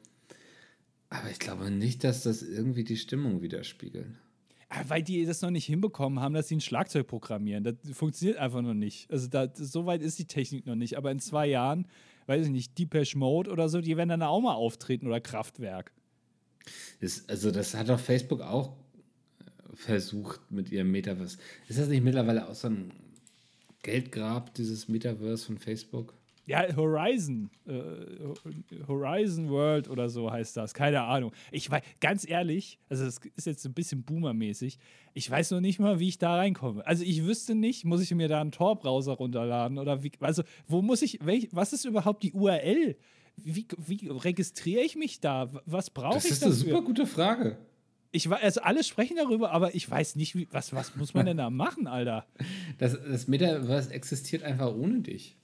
Aber ich glaube nicht, dass das irgendwie die Stimmung widerspiegeln. Ja, weil die das noch nicht hinbekommen haben, dass sie ein Schlagzeug programmieren. Das funktioniert einfach noch nicht. Also da, so weit ist die Technik noch nicht. Aber in zwei Jahren, weiß ich nicht, Deepesh Mode oder so, die werden dann auch mal auftreten oder Kraftwerk. Das, also das hat doch Facebook auch versucht mit ihrem Metaverse. Ist das nicht mittlerweile auch so ein Geldgrab, dieses Metaverse von Facebook? Ja, Horizon. Äh, Horizon World oder so heißt das. Keine Ahnung. Ich weiß, ganz ehrlich, also das ist jetzt ein bisschen boomermäßig. Ich weiß noch nicht mal, wie ich da reinkomme. Also ich wüsste nicht, muss ich mir da einen Tor-Browser runterladen oder wie, also wo muss ich, welch, was ist überhaupt die URL? Wie, wie registriere ich mich da? Was brauche ich dafür? Das ist eine super gute Frage. Ich weiß, also alle sprechen darüber, aber ich weiß nicht, wie, was, was muss man denn da machen, Alter? Das, das Metaverse existiert einfach ohne dich.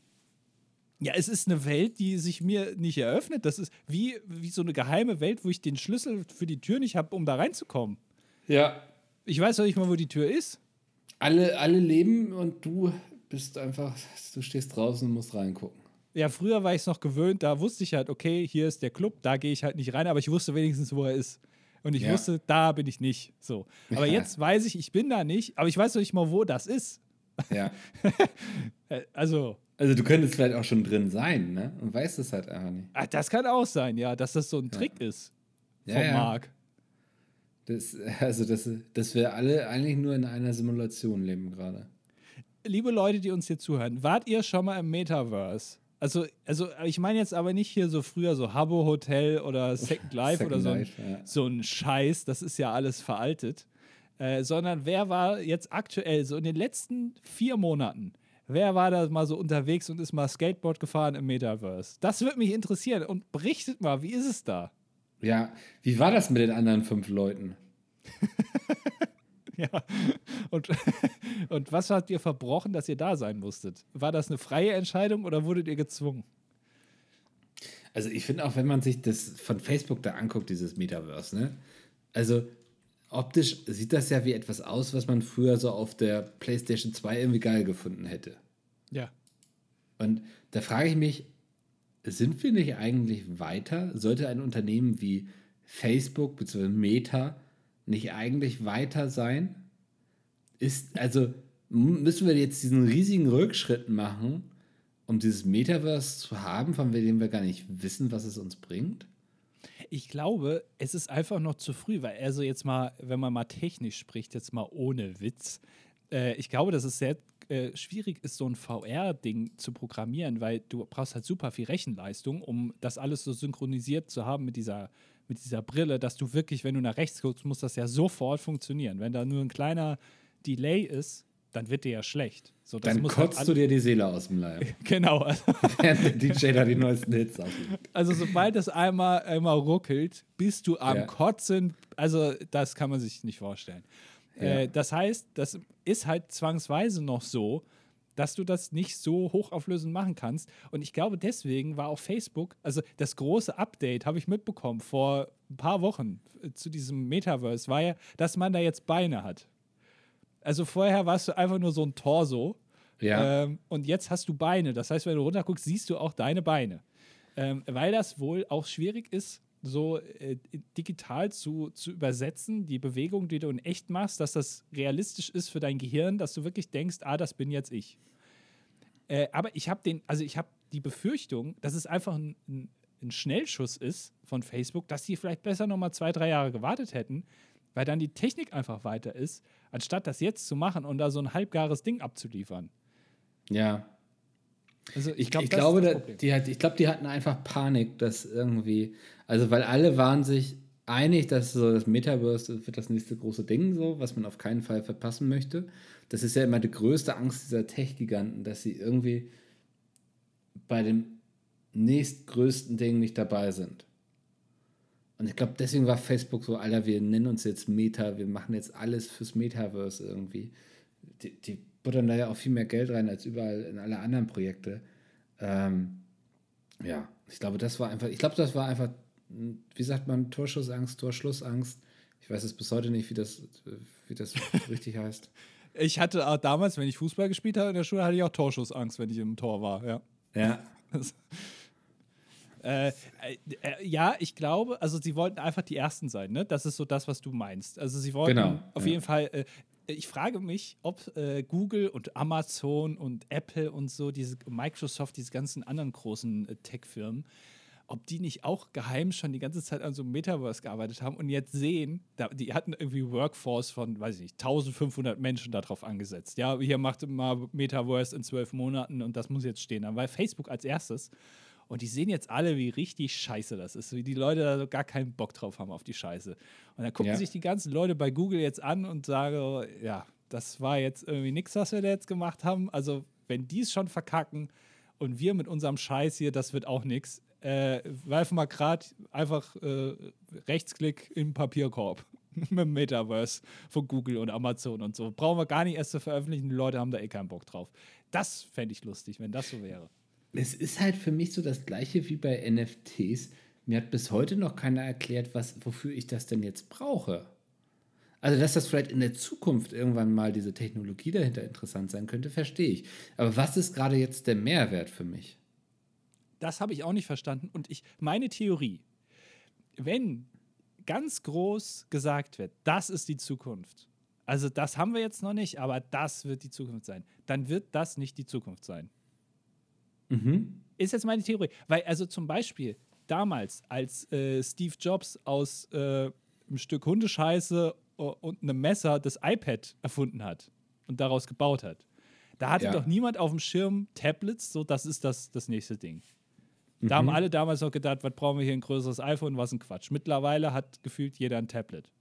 Ja, es ist eine Welt, die sich mir nicht eröffnet. Das ist wie, wie so eine geheime Welt, wo ich den Schlüssel für die Tür nicht habe, um da reinzukommen. Ja. Ich weiß noch nicht mal, wo die Tür ist. Alle, alle leben und du bist einfach, du stehst draußen und musst reingucken. Ja, früher war ich es noch gewöhnt, da wusste ich halt, okay, hier ist der Club, da gehe ich halt nicht rein, aber ich wusste wenigstens, wo er ist. Und ich ja. wusste, da bin ich nicht. So. Aber ja. jetzt weiß ich, ich bin da nicht, aber ich weiß noch nicht mal, wo das ist. Ja. also. Also du könntest vielleicht auch schon drin sein, ne? Und weißt es halt einfach nicht. Ach, das kann auch sein, ja, dass das so ein Trick ja. ist. Vom ja, Marc. Das, also, dass, dass wir alle eigentlich nur in einer Simulation leben gerade. Liebe Leute, die uns hier zuhören, wart ihr schon mal im Metaverse? Also, also ich meine jetzt aber nicht hier so früher so Habbo Hotel oder Second Life Second oder so, Life, ein, ja. so ein Scheiß, das ist ja alles veraltet. Äh, sondern wer war jetzt aktuell, so in den letzten vier Monaten, wer war da mal so unterwegs und ist mal Skateboard gefahren im Metaverse? Das würde mich interessieren und berichtet mal, wie ist es da? Ja, wie war das mit den anderen fünf Leuten? ja, und, und was habt ihr verbrochen, dass ihr da sein musstet? War das eine freie Entscheidung oder wurdet ihr gezwungen? Also ich finde auch, wenn man sich das von Facebook da anguckt, dieses Metaverse, ne? Also optisch sieht das ja wie etwas aus, was man früher so auf der PlayStation 2 irgendwie geil gefunden hätte. Ja. Und da frage ich mich, sind wir nicht eigentlich weiter? Sollte ein Unternehmen wie Facebook bzw. Meta nicht eigentlich weiter sein? Ist, also müssen wir jetzt diesen riesigen Rückschritt machen, um dieses Metaverse zu haben, von dem wir gar nicht wissen, was es uns bringt? Ich glaube, es ist einfach noch zu früh, weil also jetzt mal, wenn man mal technisch spricht, jetzt mal ohne Witz, äh, ich glaube, dass es sehr äh, schwierig ist, so ein VR-Ding zu programmieren, weil du brauchst halt super viel Rechenleistung, um das alles so synchronisiert zu haben mit dieser, mit dieser Brille, dass du wirklich, wenn du nach rechts guckst, muss das ja sofort funktionieren. Wenn da nur ein kleiner Delay ist, dann wird dir ja schlecht. So, dann halt kotzt halt du dir die Seele aus dem Leib. genau. Also Während der DJ da die neuesten Hits auflegt. Also sobald es einmal, einmal ruckelt, bist du am ja. Kotzen. Also das kann man sich nicht vorstellen. Ja. Äh, das heißt, das ist halt zwangsweise noch so, dass du das nicht so hochauflösend machen kannst. Und ich glaube, deswegen war auf Facebook, also das große Update habe ich mitbekommen vor ein paar Wochen äh, zu diesem Metaverse, war ja, dass man da jetzt Beine hat. Also vorher warst du einfach nur so ein Torso. Ja. Ähm, und jetzt hast du Beine. Das heißt, wenn du runterguckst, siehst du auch deine Beine. Ähm, weil das wohl auch schwierig ist, so äh, digital zu, zu übersetzen, die Bewegung, die du in echt machst, dass das realistisch ist für dein Gehirn, dass du wirklich denkst, ah, das bin jetzt ich. Äh, aber ich habe den, also ich habe die Befürchtung, dass es einfach ein, ein, ein, Schnellschuss ist von Facebook, dass sie vielleicht besser noch mal zwei, drei Jahre gewartet hätten, weil dann die Technik einfach weiter ist, anstatt das jetzt zu machen und da so ein halbgares Ding abzuliefern. Ja. Also ich, glaub, ich glaube, da, die, ich glaube, die hatten einfach Panik, dass irgendwie, also weil alle waren sich einig, dass so das Metaverse wird das nächste große Ding, so, was man auf keinen Fall verpassen möchte. Das ist ja immer die größte Angst dieser Tech-Giganten, dass sie irgendwie bei dem nächstgrößten Ding nicht dabei sind. Und ich glaube, deswegen war Facebook so, Alter, wir nennen uns jetzt Meta, wir machen jetzt alles fürs Metaverse irgendwie. Die, die buttern da ja auch viel mehr Geld rein als überall in alle anderen Projekte. Ähm, ja, ich glaube, das war einfach, ich glaube, das war einfach, wie sagt man, Torschussangst, Torschlussangst. Ich weiß es bis heute nicht, wie das, wie das richtig heißt. Ich hatte auch damals, wenn ich Fußball gespielt habe in der Schule, hatte ich auch Torschussangst, wenn ich im Tor war, ja. Ja. Äh, äh, ja, ich glaube, also sie wollten einfach die Ersten sein, ne? Das ist so das, was du meinst. Also sie wollten genau, auf ja. jeden Fall. Äh, ich frage mich, ob äh, Google und Amazon und Apple und so, diese Microsoft, diese ganzen anderen großen äh, Tech-Firmen, ob die nicht auch geheim schon die ganze Zeit an so einem Metaverse gearbeitet haben und jetzt sehen, da, die hatten irgendwie Workforce von, weiß ich nicht, 1500 Menschen darauf angesetzt. Ja, hier macht mal Metaverse in zwölf Monaten und das muss jetzt stehen. Dann war Facebook als erstes. Und die sehen jetzt alle, wie richtig scheiße das ist, wie die Leute da so gar keinen Bock drauf haben auf die Scheiße. Und dann gucken ja. sich die ganzen Leute bei Google jetzt an und sagen, ja, das war jetzt irgendwie nichts, was wir da jetzt gemacht haben. Also, wenn die es schon verkacken und wir mit unserem Scheiß hier, das wird auch nichts. Äh, werfen wir gerade einfach äh, Rechtsklick im Papierkorb. mit dem Metaverse von Google und Amazon und so. Brauchen wir gar nicht erst zu veröffentlichen, die Leute haben da eh keinen Bock drauf. Das fände ich lustig, wenn das so wäre. Es ist halt für mich so das gleiche wie bei NFTs. Mir hat bis heute noch keiner erklärt, was, wofür ich das denn jetzt brauche. Also, dass das vielleicht in der Zukunft irgendwann mal diese Technologie dahinter interessant sein könnte, verstehe ich. Aber was ist gerade jetzt der Mehrwert für mich? Das habe ich auch nicht verstanden. Und ich, meine Theorie, wenn ganz groß gesagt wird, das ist die Zukunft, also das haben wir jetzt noch nicht, aber das wird die Zukunft sein, dann wird das nicht die Zukunft sein. Mhm. Ist jetzt meine Theorie. Weil, also zum Beispiel damals, als äh, Steve Jobs aus äh, einem Stück Hundescheiße und einem Messer das iPad erfunden hat und daraus gebaut hat. Da hatte ja. doch niemand auf dem Schirm Tablets, so das ist das, das nächste Ding. Da mhm. haben alle damals noch gedacht, was brauchen wir hier ein größeres iPhone, was ein Quatsch. Mittlerweile hat gefühlt jeder ein Tablet.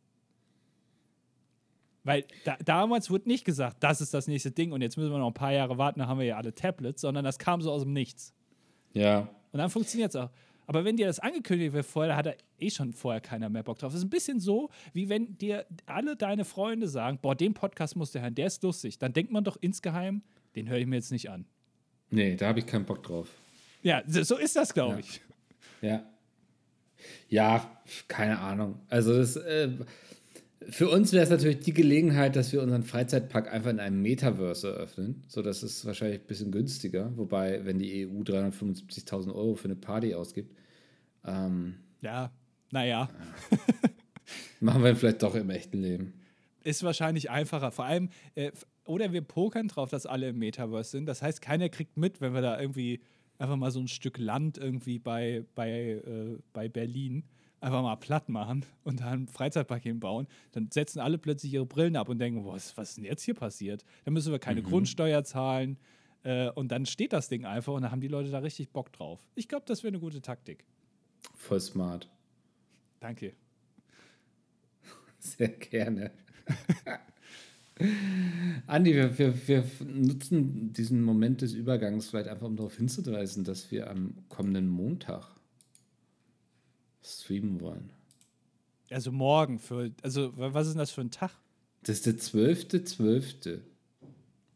Weil da, damals wurde nicht gesagt, das ist das nächste Ding und jetzt müssen wir noch ein paar Jahre warten, dann haben wir ja alle Tablets, sondern das kam so aus dem Nichts. Ja. Und dann funktioniert es auch. Aber wenn dir das angekündigt wird vorher, da hat er eh schon vorher keiner mehr Bock drauf. Das ist ein bisschen so, wie wenn dir alle deine Freunde sagen, boah, den Podcast musst du hören, der ist lustig. Dann denkt man doch insgeheim, den höre ich mir jetzt nicht an. Nee, da habe ich keinen Bock drauf. Ja, so ist das, glaube ja. ich. Ja. Ja, keine Ahnung. Also das, äh, für uns wäre es natürlich die Gelegenheit, dass wir unseren Freizeitpark einfach in einem Metaverse eröffnen. So, das ist wahrscheinlich ein bisschen günstiger. Wobei, wenn die EU 375.000 Euro für eine Party ausgibt. Ähm, ja, naja. Ja. Machen wir vielleicht doch im echten Leben. Ist wahrscheinlich einfacher. Vor allem, äh, oder wir pokern drauf, dass alle im Metaverse sind. Das heißt, keiner kriegt mit, wenn wir da irgendwie einfach mal so ein Stück Land irgendwie bei, bei, äh, bei Berlin einfach mal platt machen und da ein Freizeitpark hinbauen, dann setzen alle plötzlich ihre Brillen ab und denken, was, was ist denn jetzt hier passiert? Dann müssen wir keine mhm. Grundsteuer zahlen äh, und dann steht das Ding einfach und dann haben die Leute da richtig Bock drauf. Ich glaube, das wäre eine gute Taktik. Voll smart. Danke. Sehr gerne. Andi, wir, wir, wir nutzen diesen Moment des Übergangs vielleicht einfach, um darauf hinzuweisen, dass wir am kommenden Montag streamen wollen. Also morgen für, also was ist denn das für ein Tag? Das ist der 12.12. .12.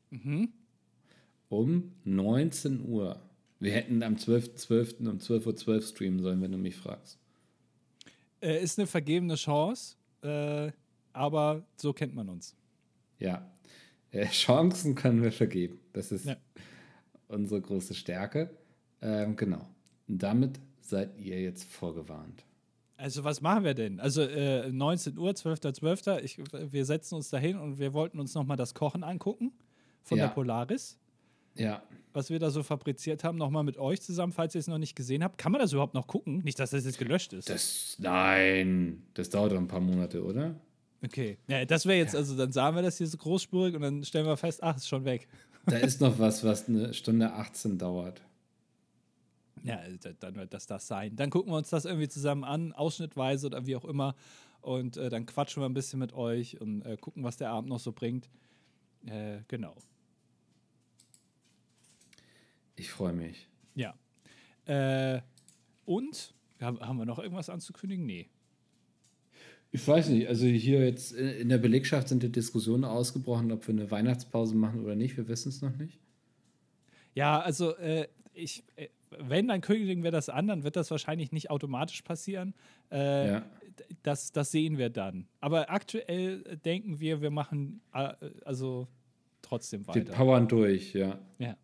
Mhm. Um 19 Uhr. Wir hätten am 12.12. .12. um 12.12 Uhr .12 streamen sollen, wenn du mich fragst. Äh, ist eine vergebene Chance, äh, aber so kennt man uns. Ja. Äh, Chancen können wir vergeben. Das ist ja. unsere große Stärke. Ähm, genau. Und damit seid ihr jetzt vorgewarnt. Also was machen wir denn? Also äh, 19 Uhr, 12.12. Ich, wir setzen uns dahin und wir wollten uns nochmal das Kochen angucken von ja. der Polaris. Ja. Was wir da so fabriziert haben, nochmal mit euch zusammen, falls ihr es noch nicht gesehen habt. Kann man das überhaupt noch gucken? Nicht, dass das jetzt gelöscht ist. Das, nein, das dauert doch ein paar Monate, oder? Okay. Ja, das wäre jetzt, ja. also dann sagen wir das hier so großspurig und dann stellen wir fest, ach, ist schon weg. Da ist noch was, was eine Stunde 18 dauert. Ja, dann wird das das sein. Dann gucken wir uns das irgendwie zusammen an, ausschnittweise oder wie auch immer. Und äh, dann quatschen wir ein bisschen mit euch und äh, gucken, was der Abend noch so bringt. Äh, genau. Ich freue mich. Ja. Äh, und haben wir noch irgendwas anzukündigen? Nee. Ich weiß nicht. Also hier jetzt in der Belegschaft sind die Diskussionen ausgebrochen, ob wir eine Weihnachtspause machen oder nicht. Wir wissen es noch nicht. Ja, also äh, ich, äh, wenn, dann kündigen wir das an, dann wird das wahrscheinlich nicht automatisch passieren. Äh, ja. das, das sehen wir dann. Aber aktuell denken wir, wir machen äh, also trotzdem weiter. Wir powern durch, ja. Ja.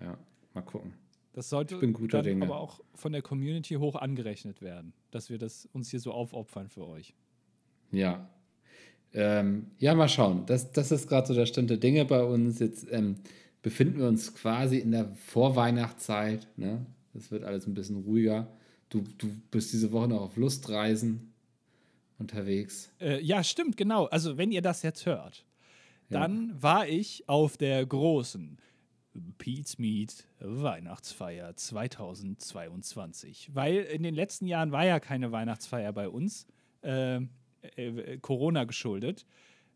Ja, mal gucken. Das sollte ich bin guter dann Dinge. aber auch von der Community hoch angerechnet werden, dass wir das uns hier so aufopfern für euch. Ja. Ähm, ja, mal schauen. Das, das ist gerade so der Stand der Dinge bei uns. Jetzt ähm, befinden wir uns quasi in der Vorweihnachtszeit. Ne? Das wird alles ein bisschen ruhiger. Du, du bist diese Woche noch auf Lustreisen unterwegs. Äh, ja, stimmt, genau. Also, wenn ihr das jetzt hört, dann ja. war ich auf der großen Pete's Meet Weihnachtsfeier 2022. Weil in den letzten Jahren war ja keine Weihnachtsfeier bei uns, äh, äh, Corona geschuldet.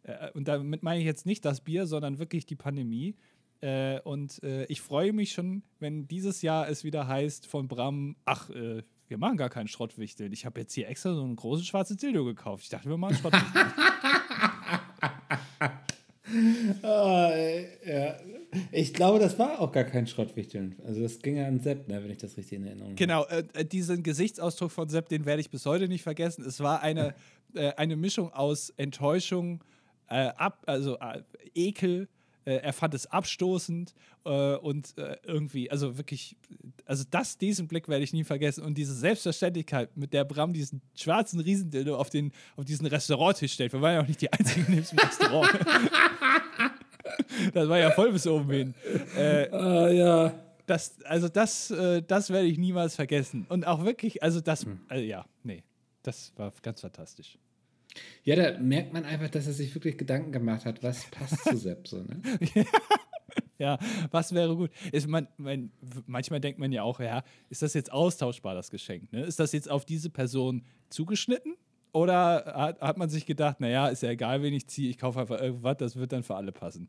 Äh, und damit meine ich jetzt nicht das Bier, sondern wirklich die Pandemie. Äh, und äh, ich freue mich schon, wenn dieses Jahr es wieder heißt von Bram, ach, äh, wir machen gar keinen Schrottwichteln. Ich habe jetzt hier extra so ein großes schwarzes Dildo gekauft. Ich dachte, wir machen Schrottwichteln. oh, ja. Ich glaube, das war auch gar kein Schrottwichteln. Also das ging ja an Sepp, ne, wenn ich das richtig in Erinnerung habe. Genau, äh, äh, diesen Gesichtsausdruck von Sepp, den werde ich bis heute nicht vergessen. Es war eine, äh, eine Mischung aus Enttäuschung, äh, ab, also äh, Ekel, äh, er fand es abstoßend äh, und äh, irgendwie, also wirklich, also das, diesen Blick werde ich nie vergessen und diese Selbstverständlichkeit, mit der Bram diesen schwarzen Riesendildo auf, den, auf diesen Restauranttisch stellt. Wir waren ja auch nicht die Einzigen in diesem Restaurant. das war ja voll bis oben hin. Äh, ah, ja. Das, also das, äh, das werde ich niemals vergessen. Und auch wirklich, also das, also ja, nee, das war ganz fantastisch. Ja, da merkt man einfach, dass er sich wirklich Gedanken gemacht hat, was passt zu Sepp so, ne? ja, was wäre gut? Ist man, man, manchmal denkt man ja auch, ja, ist das jetzt austauschbar, das Geschenk? Ne? Ist das jetzt auf diese Person zugeschnitten? Oder hat, hat man sich gedacht, naja, ist ja egal, wen ich ziehe, ich kaufe einfach irgendwas, das wird dann für alle passen.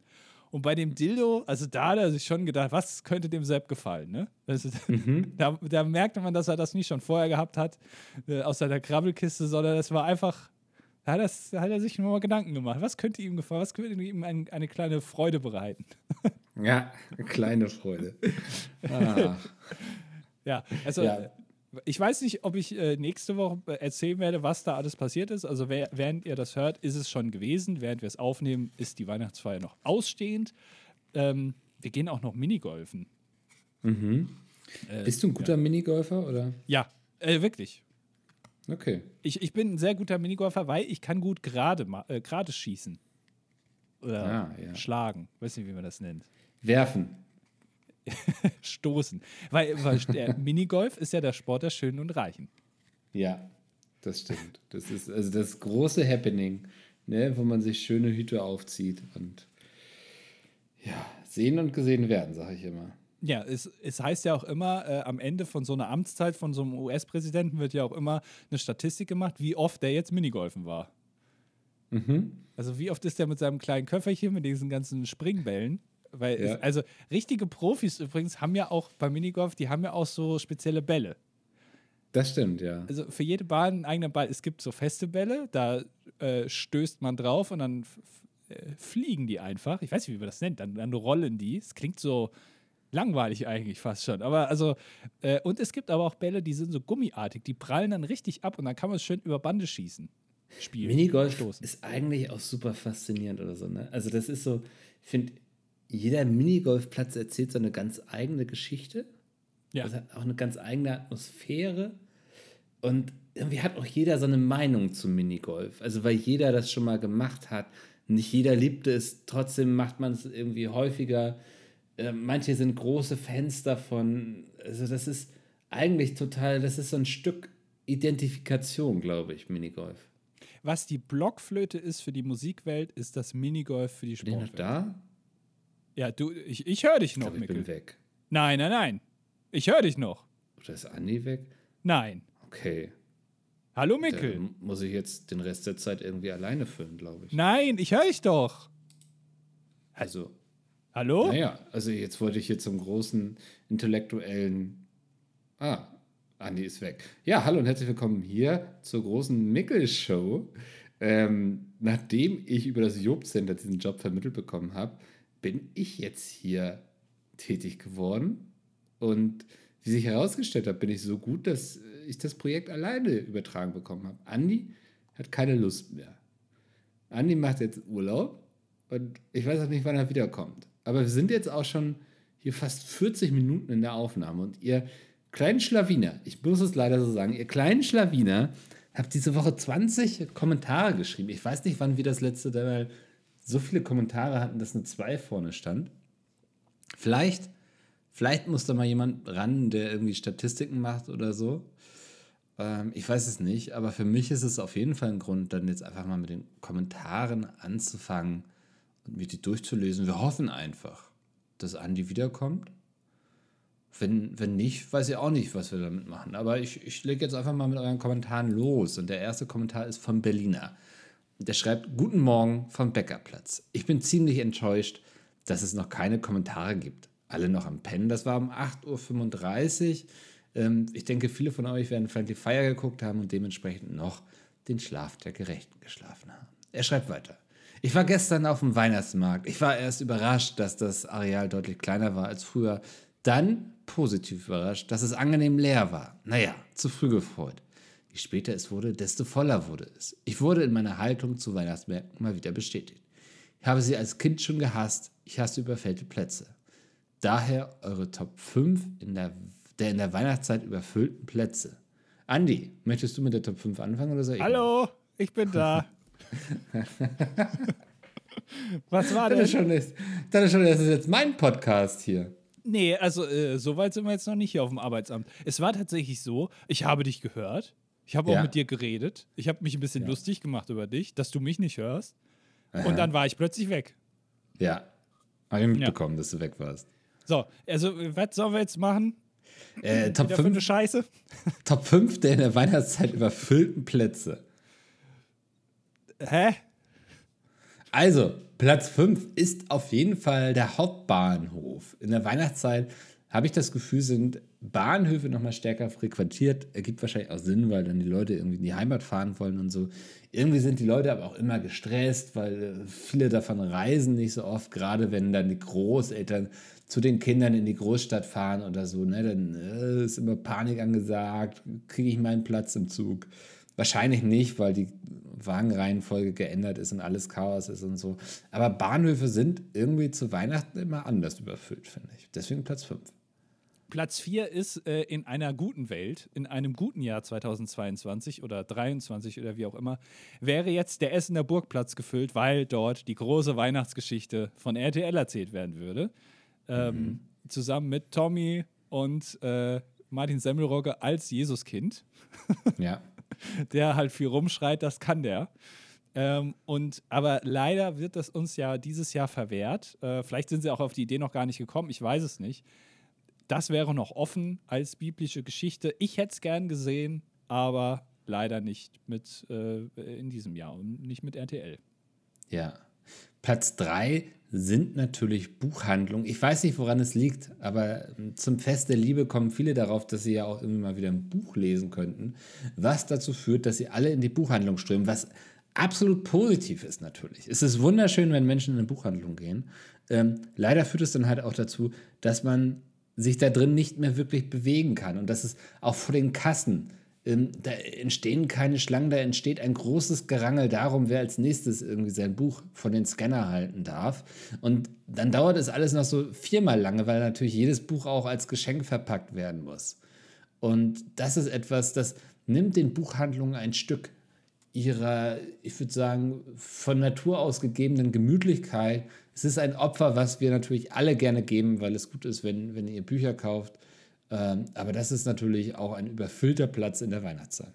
Und bei dem Dildo, also da hat er sich schon gedacht, was könnte dem Sepp gefallen, ne? Ist, mhm. da, da, merkte man, dass er das nicht schon vorher gehabt hat, äh, aus seiner Krabbelkiste, sondern das war einfach da hat, das, hat er sich nur mal Gedanken gemacht. Was könnte ihm gefallen? Was könnte ihm ein, eine kleine Freude bereiten? ja, eine kleine Freude. Ah. ja, also ja. ich weiß nicht, ob ich äh, nächste Woche erzählen werde, was da alles passiert ist. Also wer, während ihr das hört, ist es schon gewesen. Während wir es aufnehmen, ist die Weihnachtsfeier noch ausstehend. Ähm, wir gehen auch noch Minigolfen. Mhm. Äh, Bist du ein guter ja. Minigolfer oder? Ja, äh, wirklich. Okay. Ich, ich bin ein sehr guter Minigolfer, weil ich kann gut gerade äh, gerade schießen. Oder ah, ja. schlagen. Weiß nicht, wie man das nennt. Werfen. Stoßen. Weil, weil der Minigolf ist ja der Sport der Schönen und Reichen. Ja, das stimmt. Das ist also das große Happening, ne, wo man sich schöne Hüte aufzieht und ja, sehen und gesehen werden, sage ich immer. Ja, es, es heißt ja auch immer, äh, am Ende von so einer Amtszeit von so einem US-Präsidenten wird ja auch immer eine Statistik gemacht, wie oft der jetzt Minigolfen war. Mhm. Also wie oft ist der mit seinem kleinen Köfferchen, mit diesen ganzen Springbällen? Weil, ja. es, also richtige Profis übrigens haben ja auch beim Minigolf, die haben ja auch so spezielle Bälle. Das stimmt, ja. Also für jede Bahn ein eigener Ball. Es gibt so feste Bälle, da äh, stößt man drauf und dann äh, fliegen die einfach. Ich weiß nicht, wie man das nennt. Dann, dann rollen die. Es klingt so langweilig eigentlich fast schon. Aber also, äh, und es gibt aber auch Bälle, die sind so gummiartig, die prallen dann richtig ab und dann kann man es schön über Bande schießen. Spielen. Minigolf stoßen. ist eigentlich auch super faszinierend oder so, ne? Also, das ist so, ich finde, jeder Minigolfplatz erzählt so eine ganz eigene Geschichte. Ja. Also hat auch eine ganz eigene Atmosphäre. Und irgendwie hat auch jeder so eine Meinung zum Minigolf. Also, weil jeder das schon mal gemacht hat. Nicht jeder liebte es, trotzdem macht man es irgendwie häufiger. Äh, manche sind große Fans davon. Also das ist eigentlich total, das ist so ein Stück Identifikation, glaube ich, Minigolf. Was die Blockflöte ist für die Musikwelt, ist das Minigolf für die Sportwelt. Bin ich noch da? Ja, du, ich, ich höre dich noch, ich glaub, ich bin weg. Nein, nein, nein. Ich höre dich noch. Oder ist Andi weg? Nein. Okay. Hallo, Mickel. Dann muss ich jetzt den Rest der Zeit irgendwie alleine füllen, glaube ich. Nein, ich höre dich doch. Also, Hallo? Naja, also jetzt wollte ich hier zum großen intellektuellen. Ah, Andi ist weg. Ja, hallo und herzlich willkommen hier zur großen Mickel-Show. Ähm, nachdem ich über das Job-Center diesen Job vermittelt bekommen habe, bin ich jetzt hier tätig geworden. Und wie sich herausgestellt hat, bin ich so gut, dass ich das Projekt alleine übertragen bekommen habe. Andi hat keine Lust mehr. Andi macht jetzt Urlaub und ich weiß auch nicht, wann er wiederkommt. Aber wir sind jetzt auch schon hier fast 40 Minuten in der Aufnahme und ihr kleinen Schlawiner, ich muss es leider so sagen, ihr kleinen Schlawiner habt diese Woche 20 Kommentare geschrieben. Ich weiß nicht, wann wir das letzte Mal so viele Kommentare hatten, dass eine 2 vorne stand. Vielleicht, vielleicht muss da mal jemand ran, der irgendwie Statistiken macht oder so. Ähm, ich weiß es nicht, aber für mich ist es auf jeden Fall ein Grund, dann jetzt einfach mal mit den Kommentaren anzufangen mir die durchzulesen. Wir hoffen einfach, dass Andi wiederkommt. Wenn, wenn nicht, weiß ich auch nicht, was wir damit machen. Aber ich, ich lege jetzt einfach mal mit euren Kommentaren los. Und der erste Kommentar ist vom Berliner. Der schreibt: Guten Morgen vom Bäckerplatz. Ich bin ziemlich enttäuscht, dass es noch keine Kommentare gibt. Alle noch am Pennen. Das war um 8.35 Uhr. Ähm, ich denke, viele von euch werden Friendly Fire geguckt haben und dementsprechend noch den Schlaf der Gerechten geschlafen haben. Er schreibt weiter. Ich war gestern auf dem Weihnachtsmarkt. Ich war erst überrascht, dass das Areal deutlich kleiner war als früher. Dann positiv überrascht, dass es angenehm leer war. Naja, zu früh gefreut. Je später es wurde, desto voller wurde es. Ich wurde in meiner Haltung zu Weihnachtsmärkten mal wieder bestätigt. Ich habe sie als Kind schon gehasst. Ich hasse überfällte Plätze. Daher eure Top 5 in der, der in der Weihnachtszeit überfüllten Plätze. Andi, möchtest du mit der Top 5 anfangen oder soll ich? Hallo, ich bin da. Was war denn? Das ist, schon, das ist schon das ist jetzt mein Podcast hier. Nee, also äh, so weit sind wir jetzt noch nicht hier auf dem Arbeitsamt. Es war tatsächlich so, ich habe dich gehört. Ich habe auch ja. mit dir geredet. Ich habe mich ein bisschen ja. lustig gemacht über dich, dass du mich nicht hörst. Aha. Und dann war ich plötzlich weg. Ja. Habe ich mitbekommen, ja. dass du weg warst. So, also was sollen wir jetzt machen? Äh, Top 5 Scheiße. Top 5 der in der Weihnachtszeit überfüllten Plätze. Hä? Also, Platz 5 ist auf jeden Fall der Hauptbahnhof. In der Weihnachtszeit habe ich das Gefühl, sind Bahnhöfe nochmal stärker frequentiert. Ergibt wahrscheinlich auch Sinn, weil dann die Leute irgendwie in die Heimat fahren wollen und so. Irgendwie sind die Leute aber auch immer gestresst, weil äh, viele davon reisen nicht so oft, gerade wenn dann die Großeltern zu den Kindern in die Großstadt fahren oder so. Ne? Dann äh, ist immer Panik angesagt, kriege ich meinen Platz im Zug. Wahrscheinlich nicht, weil die Wagenreihenfolge geändert ist und alles Chaos ist und so. Aber Bahnhöfe sind irgendwie zu Weihnachten immer anders überfüllt, finde ich. Deswegen Platz 5. Platz 4 ist äh, in einer guten Welt, in einem guten Jahr 2022 oder 2023 oder wie auch immer, wäre jetzt der Essener Burgplatz gefüllt, weil dort die große Weihnachtsgeschichte von RTL erzählt werden würde. Ähm, mhm. Zusammen mit Tommy und äh, Martin Semmelrogge als Jesuskind. ja. der halt viel rumschreit, das kann der. Ähm, und aber leider wird das uns ja dieses Jahr verwehrt. Äh, vielleicht sind sie auch auf die Idee noch gar nicht gekommen, ich weiß es nicht. Das wäre noch offen als biblische Geschichte. Ich hätte es gern gesehen, aber leider nicht mit äh, in diesem Jahr und nicht mit RTL. Ja. Platz 3 sind natürlich Buchhandlungen. Ich weiß nicht, woran es liegt, aber zum Fest der Liebe kommen viele darauf, dass sie ja auch irgendwie mal wieder ein Buch lesen könnten, was dazu führt, dass sie alle in die Buchhandlung strömen, was absolut positiv ist natürlich. Es ist wunderschön, wenn Menschen in eine Buchhandlung gehen. Ähm, leider führt es dann halt auch dazu, dass man sich da drin nicht mehr wirklich bewegen kann und dass es auch vor den Kassen ähm, da entstehen keine Schlangen, da entsteht ein großes Gerangel darum, wer als nächstes irgendwie sein Buch von den Scanner halten darf. Und dann dauert es alles noch so viermal lange, weil natürlich jedes Buch auch als Geschenk verpackt werden muss. Und das ist etwas, das nimmt den Buchhandlungen ein Stück ihrer, ich würde sagen, von Natur aus gegebenen Gemütlichkeit. Es ist ein Opfer, was wir natürlich alle gerne geben, weil es gut ist, wenn, wenn ihr Bücher kauft. Ähm, aber das ist natürlich auch ein überfüllter Platz in der Weihnachtszeit.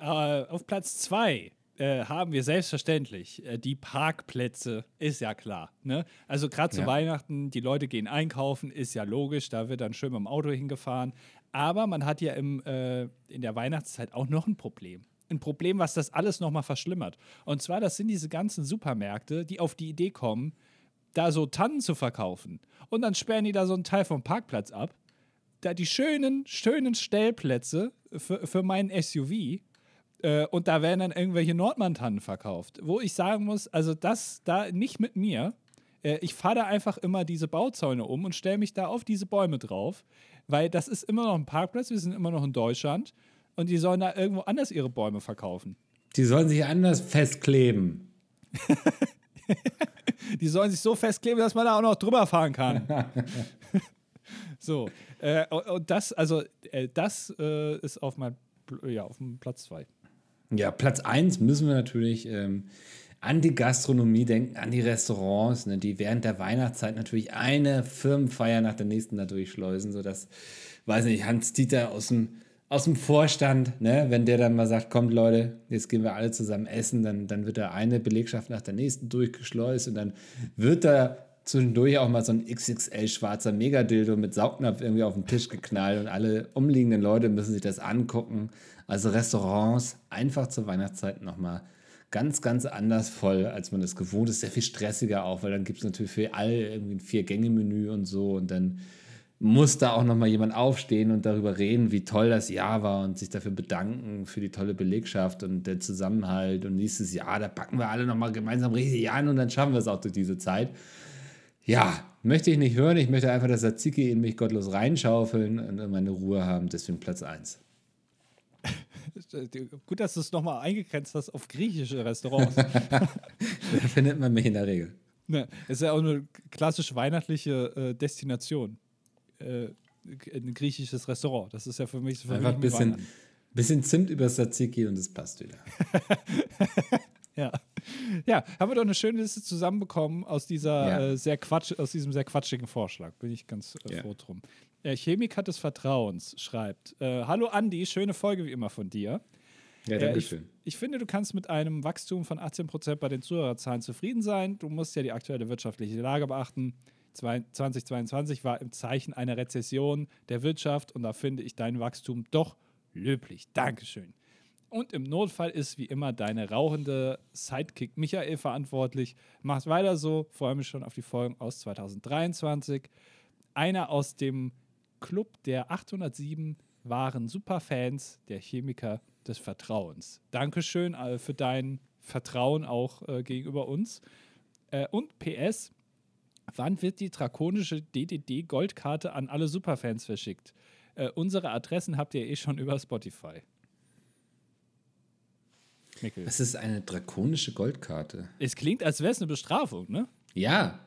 Äh, auf Platz zwei äh, haben wir selbstverständlich äh, die Parkplätze, ist ja klar. Ne? Also gerade zu ja. Weihnachten, die Leute gehen einkaufen, ist ja logisch, da wird dann schön mit dem Auto hingefahren. Aber man hat ja im, äh, in der Weihnachtszeit auch noch ein Problem. Ein Problem, was das alles nochmal verschlimmert. Und zwar, das sind diese ganzen Supermärkte, die auf die Idee kommen, da so Tannen zu verkaufen. Und dann sperren die da so einen Teil vom Parkplatz ab da die schönen, schönen Stellplätze für, für meinen SUV. Äh, und da werden dann irgendwelche Nordmantannen verkauft. Wo ich sagen muss, also das da nicht mit mir. Äh, ich fahre da einfach immer diese Bauzäune um und stelle mich da auf diese Bäume drauf. Weil das ist immer noch ein Parkplatz, wir sind immer noch in Deutschland. Und die sollen da irgendwo anders ihre Bäume verkaufen. Die sollen sich anders festkleben. die sollen sich so festkleben, dass man da auch noch drüber fahren kann. so, äh, und das, also, äh, das äh, ist auf mein, ja, Platz 2. Ja, Platz 1 müssen wir natürlich ähm, an die Gastronomie denken, an die Restaurants, ne, die während der Weihnachtszeit natürlich eine Firmenfeier nach der nächsten da durchschleusen, sodass, weiß nicht, Hans-Dieter aus dem, aus dem Vorstand, ne, wenn der dann mal sagt, kommt Leute, jetzt gehen wir alle zusammen essen, dann, dann wird da eine Belegschaft nach der nächsten durchgeschleust und dann wird da zwischendurch auch mal so ein XXL schwarzer Megadildo mit Saugnapf irgendwie auf den Tisch geknallt und alle umliegenden Leute müssen sich das angucken. Also Restaurants einfach zur Weihnachtszeit nochmal ganz, ganz anders voll, als man das gewohnt ist. Sehr viel stressiger auch, weil dann gibt es natürlich für alle irgendwie ein Vier-Gänge-Menü und so und dann muss da auch nochmal jemand aufstehen und darüber reden, wie toll das Jahr war und sich dafür bedanken für die tolle Belegschaft und der Zusammenhalt. Und nächstes Jahr, da packen wir alle nochmal gemeinsam richtig an und dann schaffen wir es auch durch diese Zeit. Ja, möchte ich nicht hören. Ich möchte einfach, dass Tzatziki in mich gottlos reinschaufeln und meine Ruhe haben. Deswegen Platz 1. Gut, dass du es nochmal eingegrenzt hast auf griechische Restaurants. da findet man mich in der Regel. Ne, ist ja auch eine klassische weihnachtliche äh, Destination. Äh, ein griechisches Restaurant. Das ist ja für mich so Einfach ein bisschen, bisschen Zimt über Tzatziki und es passt wieder. ja. Ja, haben wir doch eine schöne Liste zusammenbekommen aus dieser ja. äh, sehr Quatsch, aus diesem sehr quatschigen Vorschlag. Bin ich ganz äh, froh drum. Der Chemiker des Vertrauens schreibt: äh, Hallo Andi, schöne Folge wie immer von dir. Ja, danke schön. Ich, ich, finde, du kannst mit einem Wachstum von 18% bei den Zuhörerzahlen zufrieden sein. Du musst ja die aktuelle wirtschaftliche Lage beachten. 2022 war im Zeichen einer Rezession der Wirtschaft und da finde ich dein Wachstum doch löblich. Dankeschön. Und im Notfall ist wie immer deine rauchende Sidekick Michael verantwortlich. Mach weiter so, freue mich schon auf die Folgen aus 2023. Einer aus dem Club der 807 waren Superfans der Chemiker des Vertrauens. Dankeschön äh, für dein Vertrauen auch äh, gegenüber uns. Äh, und PS, wann wird die drakonische DDD-Goldkarte an alle Superfans verschickt? Äh, unsere Adressen habt ihr eh schon über Spotify. Mikkel. Das ist eine drakonische Goldkarte. Es klingt, als wäre es eine Bestrafung, ne? Ja.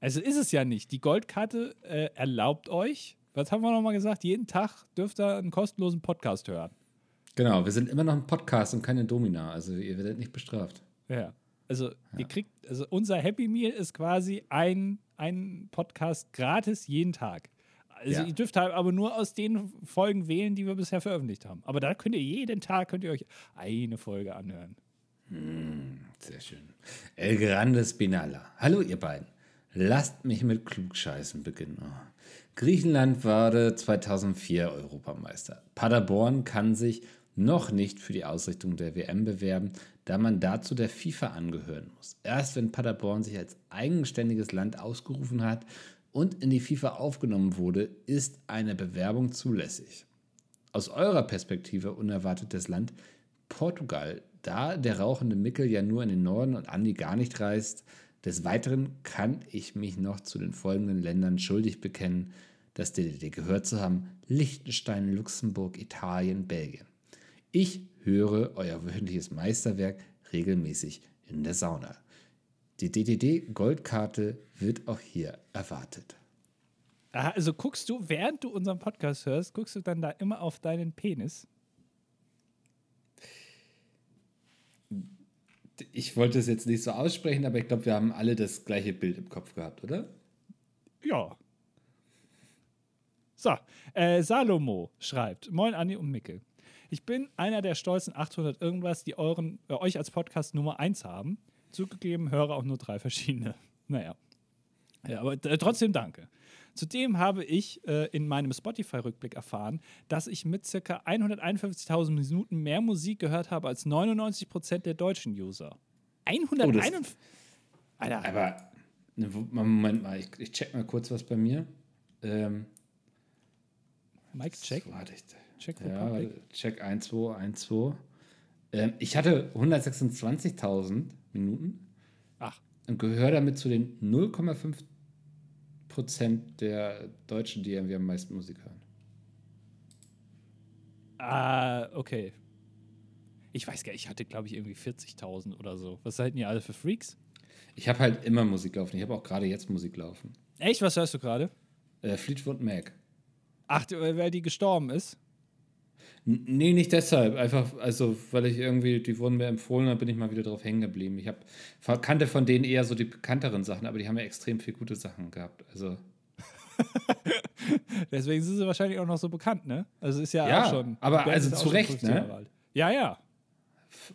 Also ist es ja nicht. Die Goldkarte äh, erlaubt euch, was haben wir nochmal gesagt? Jeden Tag dürft ihr einen kostenlosen Podcast hören. Genau, wir sind immer noch ein Podcast und keine Domina. Also ihr werdet nicht bestraft. Ja. Also ja. ihr kriegt, also unser Happy Meal ist quasi ein, ein Podcast gratis jeden Tag. Also ja. ihr dürft halt aber nur aus den Folgen wählen, die wir bisher veröffentlicht haben. Aber da könnt ihr jeden Tag könnt ihr euch eine Folge anhören. Hm, sehr schön. El Grande Spinala. Hallo ihr beiden. Lasst mich mit Klugscheißen beginnen. Oh. Griechenland wurde 2004 Europameister. Paderborn kann sich noch nicht für die Ausrichtung der WM bewerben, da man dazu der FIFA angehören muss. Erst wenn Paderborn sich als eigenständiges Land ausgerufen hat und in die FIFA aufgenommen wurde, ist eine Bewerbung zulässig. Aus eurer Perspektive unerwartetes Land Portugal, da der rauchende Mickel ja nur in den Norden und Andi gar nicht reist. Des Weiteren kann ich mich noch zu den folgenden Ländern schuldig bekennen, das DDD gehört zu haben: Liechtenstein, Luxemburg, Italien, Belgien. Ich höre euer wöchentliches Meisterwerk regelmäßig in der Sauna. Die DDD-Goldkarte wird auch hier erwartet. Aha, also guckst du, während du unseren Podcast hörst, guckst du dann da immer auf deinen Penis? Ich wollte es jetzt nicht so aussprechen, aber ich glaube, wir haben alle das gleiche Bild im Kopf gehabt, oder? Ja. So, äh, Salomo schreibt: Moin, Anni und Mickel. Ich bin einer der stolzen 800 irgendwas, die euren, äh, euch als Podcast Nummer 1 haben. Zugegeben, höre auch nur drei verschiedene. Naja. Ja, aber äh, trotzdem danke. Zudem habe ich äh, in meinem Spotify-Rückblick erfahren, dass ich mit ca. 151.000 Minuten mehr Musik gehört habe als 99% der deutschen User. 151. Oh, Alter. Aber, ne, Moment mal, ich, ich, check mal kurz was bei mir. Ähm, Mike, check. Warte, ich, check, ja, check 1, 2, 1, 2. Ähm, ich hatte 126.000 Minuten. Ach. Und gehöre damit zu den 0,5 Prozent der Deutschen, die irgendwie am meisten Musik hören. Ah, okay. Ich weiß gar nicht, ich hatte, glaube ich, irgendwie 40.000 oder so. Was seid ihr alle für Freaks? Ich habe halt immer Musik laufen. Ich habe auch gerade jetzt Musik laufen. Echt? Was hörst du gerade? Äh, Fleetwood Mac. Ach, weil die gestorben ist? Nee, nicht deshalb. Einfach, also, weil ich irgendwie, die wurden mir empfohlen, dann bin ich mal wieder drauf hängen geblieben. Ich hab, kannte von denen eher so die bekannteren Sachen, aber die haben ja extrem viel gute Sachen gehabt. Also. Deswegen sind sie wahrscheinlich auch noch so bekannt, ne? Also ist ja, ja auch schon. Aber also zu Recht, ne? Ja, ja.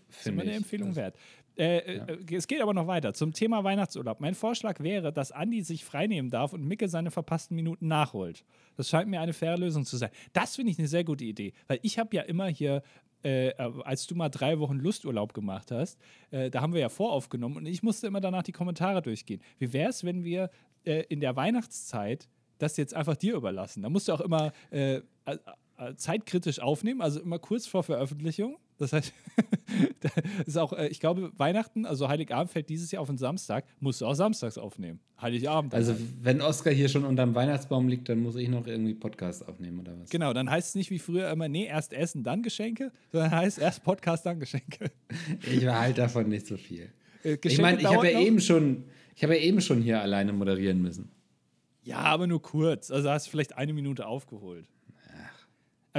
Finde ich. eine Empfehlung wert. Äh, ja. Äh, es geht aber noch weiter. Zum Thema Weihnachtsurlaub. Mein Vorschlag wäre, dass Andi sich freinehmen darf und Micke seine verpassten Minuten nachholt. Das scheint mir eine faire Lösung zu sein. Das finde ich eine sehr gute Idee, weil ich habe ja immer hier äh, als du mal drei Wochen Lusturlaub gemacht hast, äh, da haben wir ja voraufgenommen und ich musste immer danach die Kommentare durchgehen. Wie wäre es, wenn wir äh, in der Weihnachtszeit das jetzt einfach dir überlassen. Da musst du auch immer äh, zeitkritisch aufnehmen, also immer kurz vor Veröffentlichung. Das heißt, das ist auch, äh, ich glaube, Weihnachten, also Heiligabend fällt dieses Jahr auf den Samstag, musst du auch samstags aufnehmen. Heiligabend. Also, wenn Oscar hier schon unterm Weihnachtsbaum liegt, dann muss ich noch irgendwie Podcast aufnehmen oder was? Genau, dann heißt es nicht wie früher immer, nee, erst Essen, dann Geschenke, sondern heißt erst Podcast, dann Geschenke. Ich behalte davon nicht so viel. Äh, ich meine, ich habe ja eben schon, ich habe ja eben schon hier alleine moderieren müssen. Ja, aber nur kurz. Also hast du vielleicht eine Minute aufgeholt.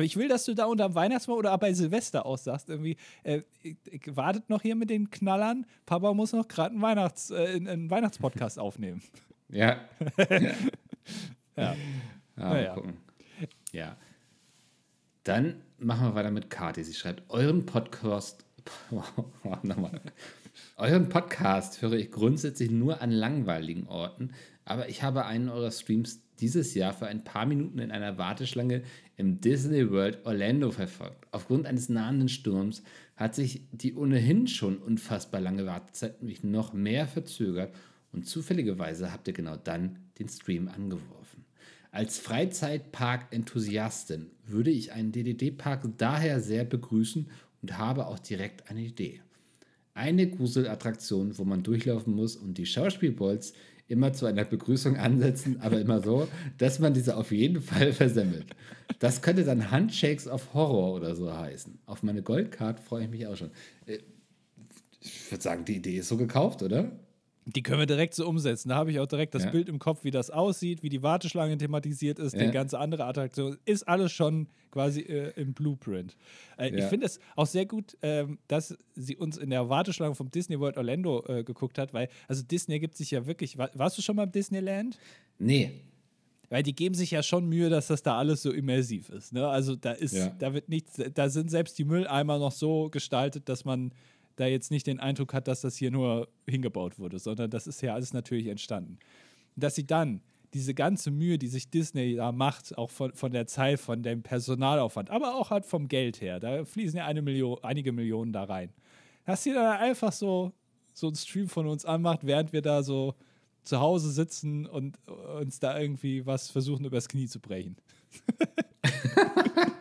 Aber ich will, dass du da unterm Weihnachtsbaum oder bei Silvester aussagst, irgendwie, äh, ich, ich, wartet noch hier mit den Knallern, Papa muss noch gerade einen, Weihnachts-, äh, einen Weihnachtspodcast aufnehmen. Ja. ja. ja. ja, ja. gucken. Ja. Dann machen wir weiter mit Kati. Sie schreibt, euren Podcast, nochmal. Euren Podcast höre ich grundsätzlich nur an langweiligen Orten, aber ich habe einen eurer Streams dieses Jahr für ein paar Minuten in einer Warteschlange im Disney World Orlando verfolgt. Aufgrund eines nahenden Sturms hat sich die ohnehin schon unfassbar lange Wartezeit nämlich noch mehr verzögert und zufälligerweise habt ihr genau dann den Stream angeworfen. Als Freizeitpark-Enthusiastin würde ich einen DDD-Park daher sehr begrüßen und habe auch direkt eine Idee. Eine Gruselattraktion, wo man durchlaufen muss und die Schauspielbolz immer zu einer Begrüßung ansetzen, aber immer so, dass man diese auf jeden Fall versemmelt. Das könnte dann Handshakes of Horror oder so heißen. Auf meine Goldcard freue ich mich auch schon. Äh, ich würde sagen, die Idee ist so gekauft, oder? Die können wir direkt so umsetzen. Da habe ich auch direkt das ja. Bild im Kopf, wie das aussieht, wie die Warteschlange thematisiert ist, ja. die ganze andere Attraktion. Ist alles schon quasi äh, im Blueprint. Äh, ja. Ich finde es auch sehr gut, ähm, dass sie uns in der Warteschlange vom Disney World Orlando äh, geguckt hat, weil, also Disney gibt sich ja wirklich. War, warst du schon mal im Disneyland? Nee. Weil die geben sich ja schon Mühe, dass das da alles so immersiv ist. Ne? Also da ist, da wird nichts, da sind selbst die Mülleimer noch so gestaltet, dass man da jetzt nicht den Eindruck hat, dass das hier nur hingebaut wurde, sondern das ist ja alles natürlich entstanden. Dass sie dann diese ganze Mühe, die sich Disney da macht, auch von, von der Zeit, von dem Personalaufwand, aber auch halt vom Geld her, da fließen ja eine Million, einige Millionen da rein. Dass sie dann einfach so, so einen Stream von uns anmacht, während wir da so zu Hause sitzen und uns da irgendwie was versuchen übers Knie zu brechen.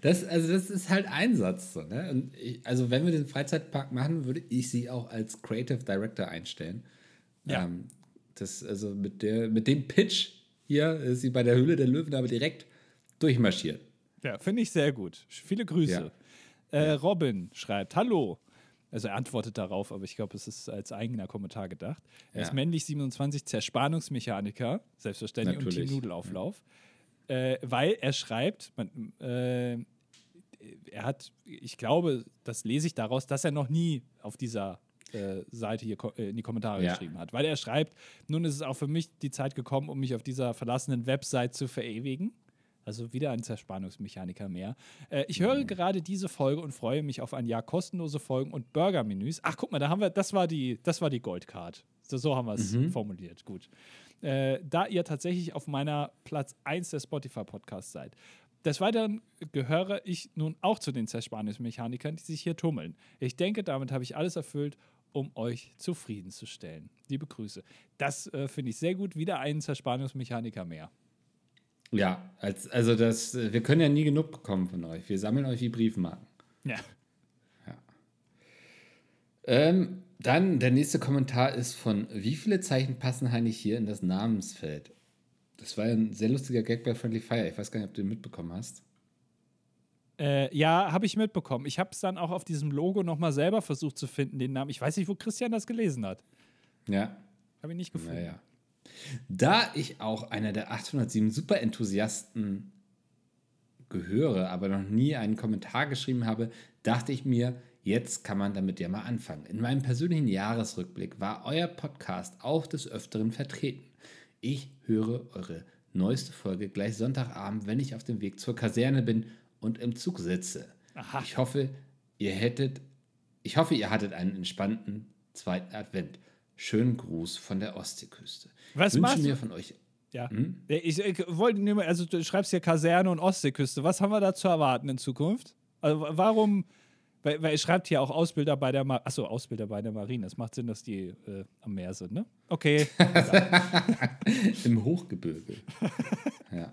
Das, also das ist halt Einsatz. So, ne? Und ich, also wenn wir den Freizeitpark machen, würde ich sie auch als Creative Director einstellen. Ja. Ähm, das, also mit, der, mit dem Pitch hier ist sie bei der Höhle der Löwen aber direkt durchmarschiert. Ja, finde ich sehr gut. Viele Grüße. Ja. Äh, Robin schreibt: Hallo. Also er antwortet darauf, aber ich glaube, es ist als eigener Kommentar gedacht. Er ja. ist männlich 27, Zerspannungsmechaniker, selbstverständlich, Natürlich. und Team Nudelauflauf. Ja äh, weil er schreibt, man, äh, er hat, ich glaube, das lese ich daraus, dass er noch nie auf dieser äh, Seite hier äh, in die Kommentare ja. geschrieben hat. Weil er schreibt, nun ist es auch für mich die Zeit gekommen, um mich auf dieser verlassenen Website zu verewigen. Also wieder ein Zerspannungsmechaniker mehr. Äh, ich höre mhm. gerade diese Folge und freue mich auf ein Jahr kostenlose Folgen und Burger-Menüs. Ach, guck mal, da haben wir, das war die, das war die Goldcard. So, so haben wir es mhm. formuliert. Gut äh, da ihr tatsächlich auf meiner Platz 1 der Spotify-Podcasts seid. Des Weiteren gehöre ich nun auch zu den Zerspannungsmechanikern, die sich hier tummeln. Ich denke, damit habe ich alles erfüllt, um euch zufriedenzustellen. Liebe Grüße. Das äh, finde ich sehr gut. Wieder ein Zerspannungsmechaniker mehr. Ja, als, also das, wir können ja nie genug bekommen von euch. Wir sammeln euch wie Briefmarken. Ja. ja. Ähm, dann der nächste Kommentar ist von Wie viele Zeichen passen eigentlich hier in das Namensfeld? Das war ein sehr lustiger Gag bei Friendly Fire. Ich weiß gar nicht, ob du den mitbekommen hast. Äh, ja, habe ich mitbekommen. Ich habe es dann auch auf diesem Logo nochmal selber versucht zu finden, den Namen. Ich weiß nicht, wo Christian das gelesen hat. Ja. Habe ich nicht gefunden. Naja. Da ich auch einer der 807 Super-Enthusiasten gehöre, aber noch nie einen Kommentar geschrieben habe, dachte ich mir, Jetzt kann man damit ja mal anfangen. In meinem persönlichen Jahresrückblick war euer Podcast auch des Öfteren vertreten. Ich höre eure neueste Folge gleich Sonntagabend, wenn ich auf dem Weg zur Kaserne bin und im Zug sitze. Aha. Ich hoffe, ihr hättet, ich hoffe, ihr hattet einen entspannten zweiten Advent. Schönen Gruß von der Ostseeküste. Was ich wünsche mir von euch ja. Hm? Ich, ich, wollte nur, also du schreibst hier Kaserne und Ostseeküste. Was haben wir da zu erwarten in Zukunft? Also warum Weil, weil er schreibt hier auch Ausbilder bei der Marine. Achso, Ausbilder bei der Marine. Es macht Sinn, dass die äh, am Meer sind, ne? Okay. Im Hochgebirge. ja.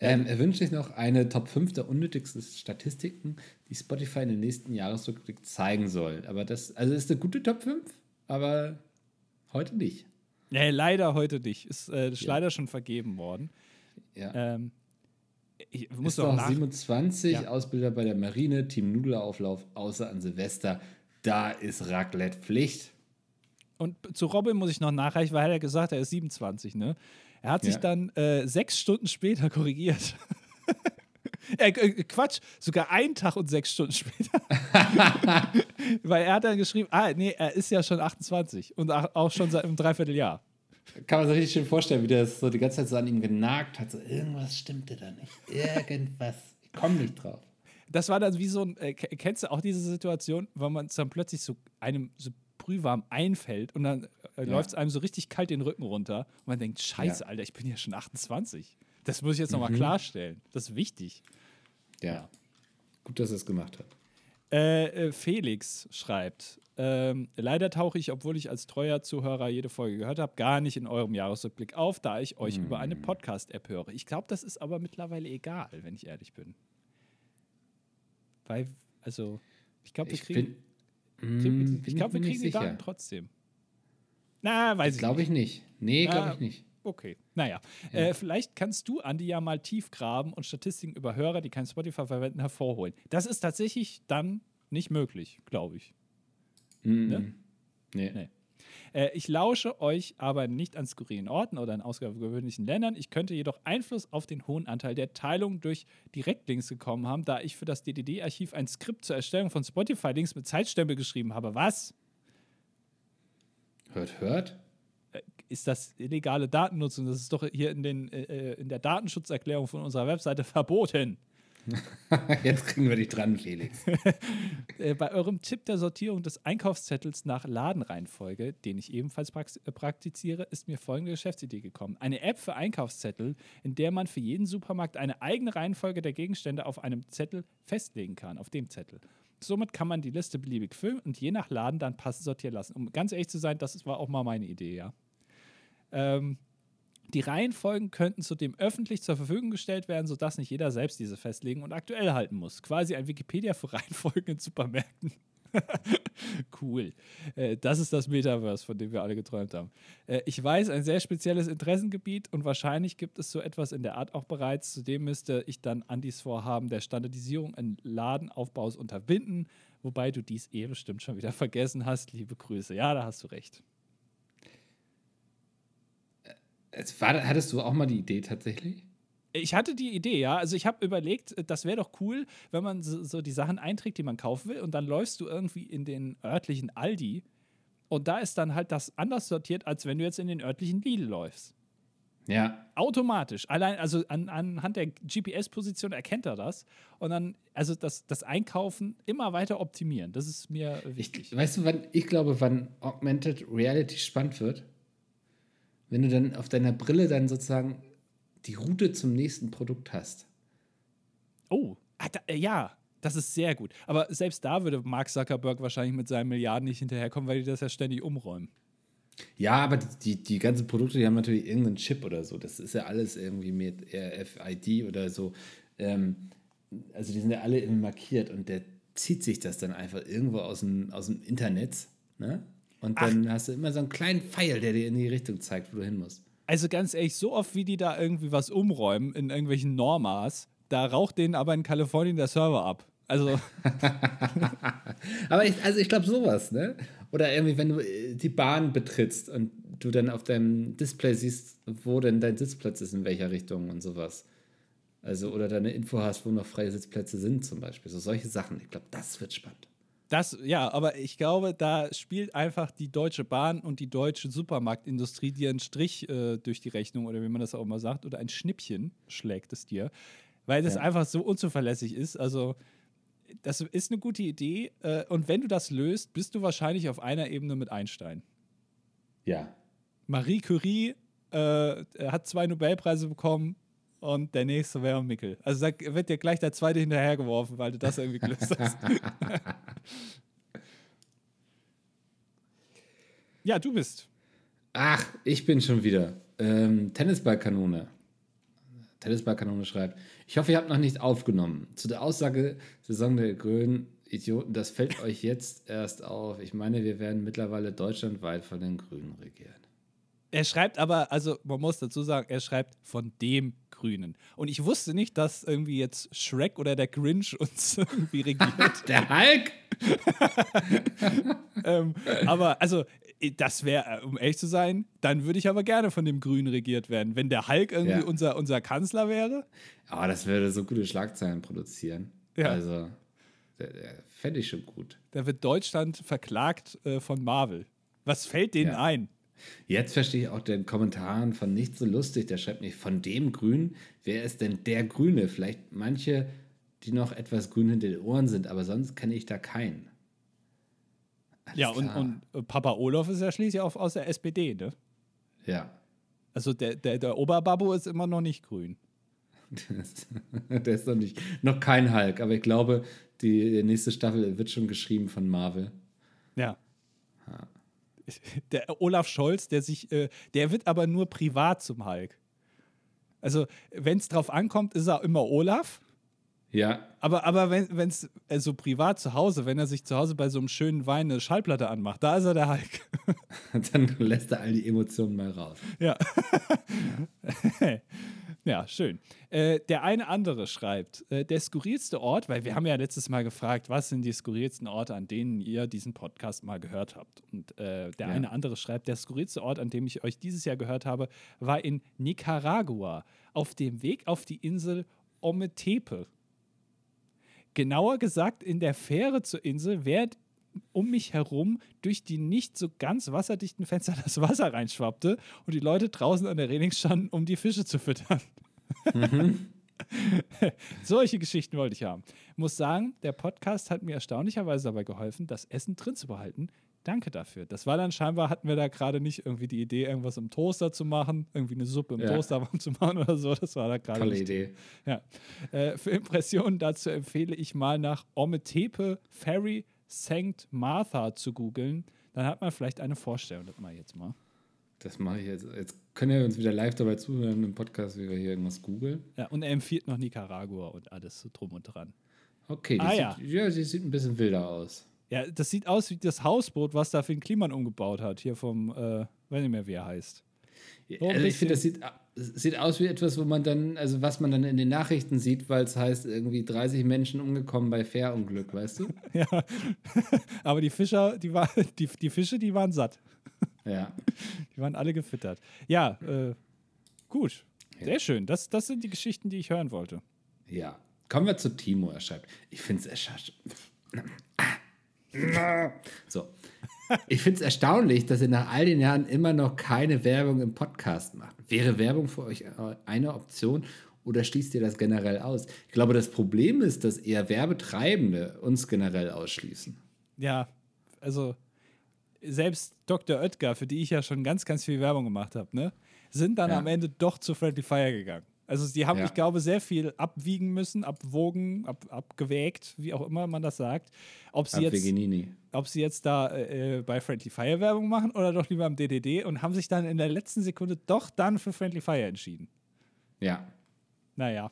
Ähm, er wünscht sich noch eine Top 5 der unnötigsten Statistiken, die Spotify in den nächsten Jahresrückblick zeigen soll. Aber das, also ist eine gute Top 5, aber heute nicht. Nee, leider heute nicht. Ist, äh, ist ja. leider schon vergeben worden. Ja. Ähm, ich muss doch nach 27 ja. Ausbilder bei der Marine, Team Nudelauflauf, außer an Silvester. Da ist Raclette Pflicht. Und zu Robin muss ich noch nachreichen, weil er gesagt, er ist 27, ne? Er hat sich ja. dann äh, sechs Stunden später korrigiert. äh, äh, Quatsch, sogar einen Tag und sechs Stunden später. weil er hat dann geschrieben, ah, nee, er ist ja schon 28 und auch schon seit einem Dreivierteljahr. Kann man sich richtig schön vorstellen, wie das so die ganze Zeit so an ihm genagt hat. So, irgendwas stimmte da nicht. Irgendwas. Ich komme nicht drauf. Das war dann wie so ein, äh, kennst du auch diese Situation, wo man es dann plötzlich so einem so brühwarm einfällt und dann äh, ja. läuft es einem so richtig kalt den Rücken runter und man denkt, scheiße, ja. Alter, ich bin ja schon 28. Das muss ich jetzt mhm. nochmal klarstellen. Das ist wichtig. Ja. ja. Gut, dass er es gemacht hat. Äh, äh, Felix schreibt, ähm, leider tauche ich, obwohl ich als treuer Zuhörer jede Folge gehört habe, gar nicht in eurem Jahresrückblick auf, da ich euch mm. über eine hm. Podcast-App höre. Ich glaube, das ist aber mittlerweile egal, wenn ich ehrlich bin. Weil, also, ich glaube, wir kriegen. Bin, kriegen, mm, ich glaube, wir kriegen die Daten trotzdem. Na, weiß ich Glaube ich nicht. Nee, glaube ich nicht. Okay, naja. Ja. Äh, vielleicht kannst du, Andi, ja mal tief graben und Statistiken über Hörer, die kein Spotify verwenden, hervorholen. Das ist tatsächlich dann nicht möglich, glaube ich. Mm Ne? Nee. nee. Äh, ich lausche euch aber nicht an skurrilen Orten oder in außergewöhnlichen Ländern. Ich könnte jedoch Einfluss auf den hohen Anteil der Teilungen durch Direktlinks gekommen haben, da ich für das DDD-Archiv ein Skript zur Erstellung von Spotify-Links mit Zeitstempel geschrieben habe. Was? Hört, hört? Äh, ist das illegale Datennutzung? Das ist doch hier in, den, äh, äh in der Datenschutzerklärung von unserer Webseite verboten. Jetzt kriegen wir dich dran, Felix. Äh, bei eurem Tipp der Sortierung des Einkaufszettels nach Ladenreihenfolge, den ich ebenfalls praktiziere, ist mir folgende Geschäftsidee gekommen. Eine App für Einkaufszettel, in der man für jeden Supermarkt eine eigene Reihenfolge der Gegenstände auf einem Zettel festlegen kann, auf dem Zettel. Somit kann man die Liste beliebig füllen und je nach Laden dann passend sortieren lassen. Um ganz ehrlich zu sein, das war auch mal meine Idee, ja. Ähm, die Reihenfolgen könnten zudem öffentlich zur Verfügung gestellt werden, sodass nicht jeder selbst diese festlegen und aktuell halten muss. Quasi ein Wikipedia für Reihenfolgen in Supermärkten. cool. Äh, das ist das Metaverse, von dem wir alle geträumt haben. Äh, ich weiß, ein sehr spezielles Interessengebiet und wahrscheinlich gibt es so etwas in der Art auch bereits. Zudem müsste ich dann Andis Vorhaben der Standardisierung in Ladenaufbaus unterbinden, wobei du dies eh bestimmt schon wieder vergessen hast. Liebe Grüße. Ja, da hast du recht. War, hattest du auch mal die Idee tatsächlich? Ich hatte die Idee, ja. Also ich habe überlegt, das wäre doch cool, wenn man so, so, die Sachen einträgt, die man kaufen will, und dann läufst du irgendwie in den örtlichen Aldi und da ist dann halt das anders sortiert, als wenn du jetzt in den örtlichen Lidl läufst. Ja. Automatisch. Allein, also an, anhand der GPS-Position erkennt er das. Und dann, also das, das Einkaufen immer weiter optimieren. Das ist mir wichtig. Ich, weißt du, wann, ich glaube, wann Augmented Reality spannend wird? Wenn du dann auf deiner Brille dann sozusagen die Route zum nächsten Produkt hast. Oh, ah, äh, ja, das ist sehr gut. Aber selbst da würde Mark Zuckerberg wahrscheinlich mit seinen Milliarden nicht hinterherkommen, weil die das ja ständig umräumen. Ja, aber die, die ganzen Produkte, die haben natürlich irgendeinen Chip oder so. Das ist ja alles irgendwie mit RFID oder so. Ähm, also die sind ja alle irgendwie markiert und der zieht sich das dann einfach irgendwo aus dem, aus dem Internet. Ne? Und dann Ach. hast du immer so einen kleinen Pfeil, der dir in die Richtung zeigt, wo du hin musst. Also ganz ehrlich, so oft wie die da irgendwie was umräumen in irgendwelchen Normas, da raucht denen aber in Kalifornien der Server ab. Also. aber ich, also ich glaube sowas, ne? Oder irgendwie, wenn du äh, die Bahn betrittst und du dann auf deinem Display siehst, wo denn dein Sitzplatz ist, in welcher Richtung und sowas. Also, oder deine Info hast, wo noch freie Sitzplätze sind, zum Beispiel. So solche Sachen. Ich glaube, das wird spannend. Das, ja, aber ich glaube, da spielt einfach die Deutsche Bahn und die deutsche Supermarktindustrie dir einen Strich äh, durch die Rechnung oder wie man das auch immer sagt, oder ein Schnippchen schlägt es dir, weil das ja. einfach so unzuverlässig ist. Also, das ist eine gute Idee. Äh, und wenn du das löst, bist du wahrscheinlich auf einer Ebene mit Einstein. Ja. Marie Curie äh, hat zwei Nobelpreise bekommen. Und der nächste wäre Mickel. Also da wird dir gleich der zweite hinterhergeworfen, weil du das irgendwie gelöst hast. ja, du bist. Ach, ich bin schon wieder. Ähm, Tennisballkanone. Tennisballkanone schreibt, ich hoffe, ihr habt noch nicht aufgenommen. Zu der Aussage Saison der Grünen Idioten, das fällt euch jetzt erst auf. Ich meine, wir werden mittlerweile deutschlandweit von den Grünen regiert. Er schreibt aber, also man muss dazu sagen, er schreibt von dem Grünen. Und ich wusste nicht, dass irgendwie jetzt Shrek oder der Grinch uns irgendwie regiert. der Hulk? ähm, aber also, das wäre, äh, um ehrlich zu sein, dann würde ich aber gerne von dem Grünen regiert werden. Wenn der Hulk irgendwie ja. unser, unser Kanzler wäre. Aber oh, das würde so gute Schlagzeilen produzieren. Ja. Also. Fände ich schon gut. Da wird Deutschland verklagt äh, von Marvel. Was fällt denen ja. ein? Jetzt verstehe ich auch den Kommentaren von nicht so lustig. Der schreibt nicht von dem Grün. Wer ist denn der Grüne? Vielleicht manche, die noch etwas grün hinter den Ohren sind, aber sonst kenne ich da keinen. Alles ja, und, und, äh, Papa Olaf ist ja schließlich auch aus der SPD, ne? Ja. Also der, der, der Oberbabo ist immer noch nicht grün. der ist noch nicht, noch kein Hulk, aber ich glaube, die nächste Staffel wird schon geschrieben von Marvel. Ja. Ha. Der Olaf Scholz, der sich, äh, der wird aber nur privat zum Hulk. Also, wenn es drauf ankommt, ist er immer Olaf. Ja. Aber, aber wenn es also privat zu Hause, wenn er sich zu Hause bei so einem schönen Wein eine Schallplatte anmacht, da ist er der Hulk. Dann lässt er all die Emotionen mal raus. Ja. Ja, schön. Äh, der eine andere schreibt, äh, der skurrilste Ort, weil wir haben ja letztes Mal gefragt, was sind die skurrilsten Orte, an denen ihr diesen Podcast mal gehört habt. Und äh, der ja. eine andere schreibt, der skurrilste Ort, an dem ich euch dieses Jahr gehört habe, war in Nicaragua, auf dem Weg auf die Insel Ometepe. Genauer gesagt, in der Fähre zur Insel, während um mich herum durch die nicht so ganz wasserdichten Fenster das Wasser reinschwappte und die Leute draußen an der Reling standen, um die Fische zu füttern. Mhm. Solche Geschichten wollte ich haben. Muss sagen, der Podcast hat mir erstaunlicherweise dabei geholfen, das Essen drin zu behalten. Danke dafür. Das war dann scheinbar, hatten wir da gerade nicht irgendwie die Idee, irgendwas im Toaster zu machen, irgendwie eine Suppe im ja. Toaster warm zu machen oder so. Das war da gerade. Tolle. Idee. Ja. Äh, für Impressionen dazu empfehle ich mal nach Ometepe Ferry St. Martha zu googeln, dann hat man vielleicht eine Vorstellung. Das mache ich jetzt mal. Das mache ich jetzt. Jetzt können wir uns wieder live dabei zuhören im Podcast, wie wir hier irgendwas googeln. Ja, und er empfiehlt noch Nicaragua und alles so drum und dran. Okay, ah, ja. Sieht, ja, sie sieht ein bisschen wilder aus. Ja, das sieht aus wie das Hausboot, was da für den Kliman umgebaut hat. Hier vom, äh, weiß nicht mehr, wie er heißt. So also ich finde, das sieht, sieht aus wie etwas, wo man dann, also was man dann in den Nachrichten sieht, weil es heißt, irgendwie 30 Menschen umgekommen bei Fährunglück, weißt du? ja. Aber die Fischer, die, war, die, die Fische, die waren satt. Ja. Die waren alle gefüttert. Ja, äh, gut. Ja. Sehr schön. Das, das sind die Geschichten, die ich hören wollte. Ja. Kommen wir zu Timo. Er schreibt, ich finde es. So. Ich finde es erstaunlich, dass ihr nach all den Jahren immer noch keine Werbung im Podcast macht. Wäre Werbung für euch eine Option oder schließt ihr das generell aus? Ich glaube, das Problem ist, dass eher Werbetreibende uns generell ausschließen. Ja, also selbst Dr. Oetker, für die ich ja schon ganz, ganz viel Werbung gemacht habe, ne, sind dann ja. am Ende doch zu Friendly Fire gegangen. Also sie haben, ja. ich glaube, sehr viel abwiegen müssen, abwogen, ab, abgewägt, wie auch immer man das sagt. Ob sie, jetzt, ob sie jetzt da äh, äh, bei Friendly Fire Werbung machen oder doch lieber am DDD und haben sich dann in der letzten Sekunde doch dann für Friendly Fire entschieden. Ja. Naja.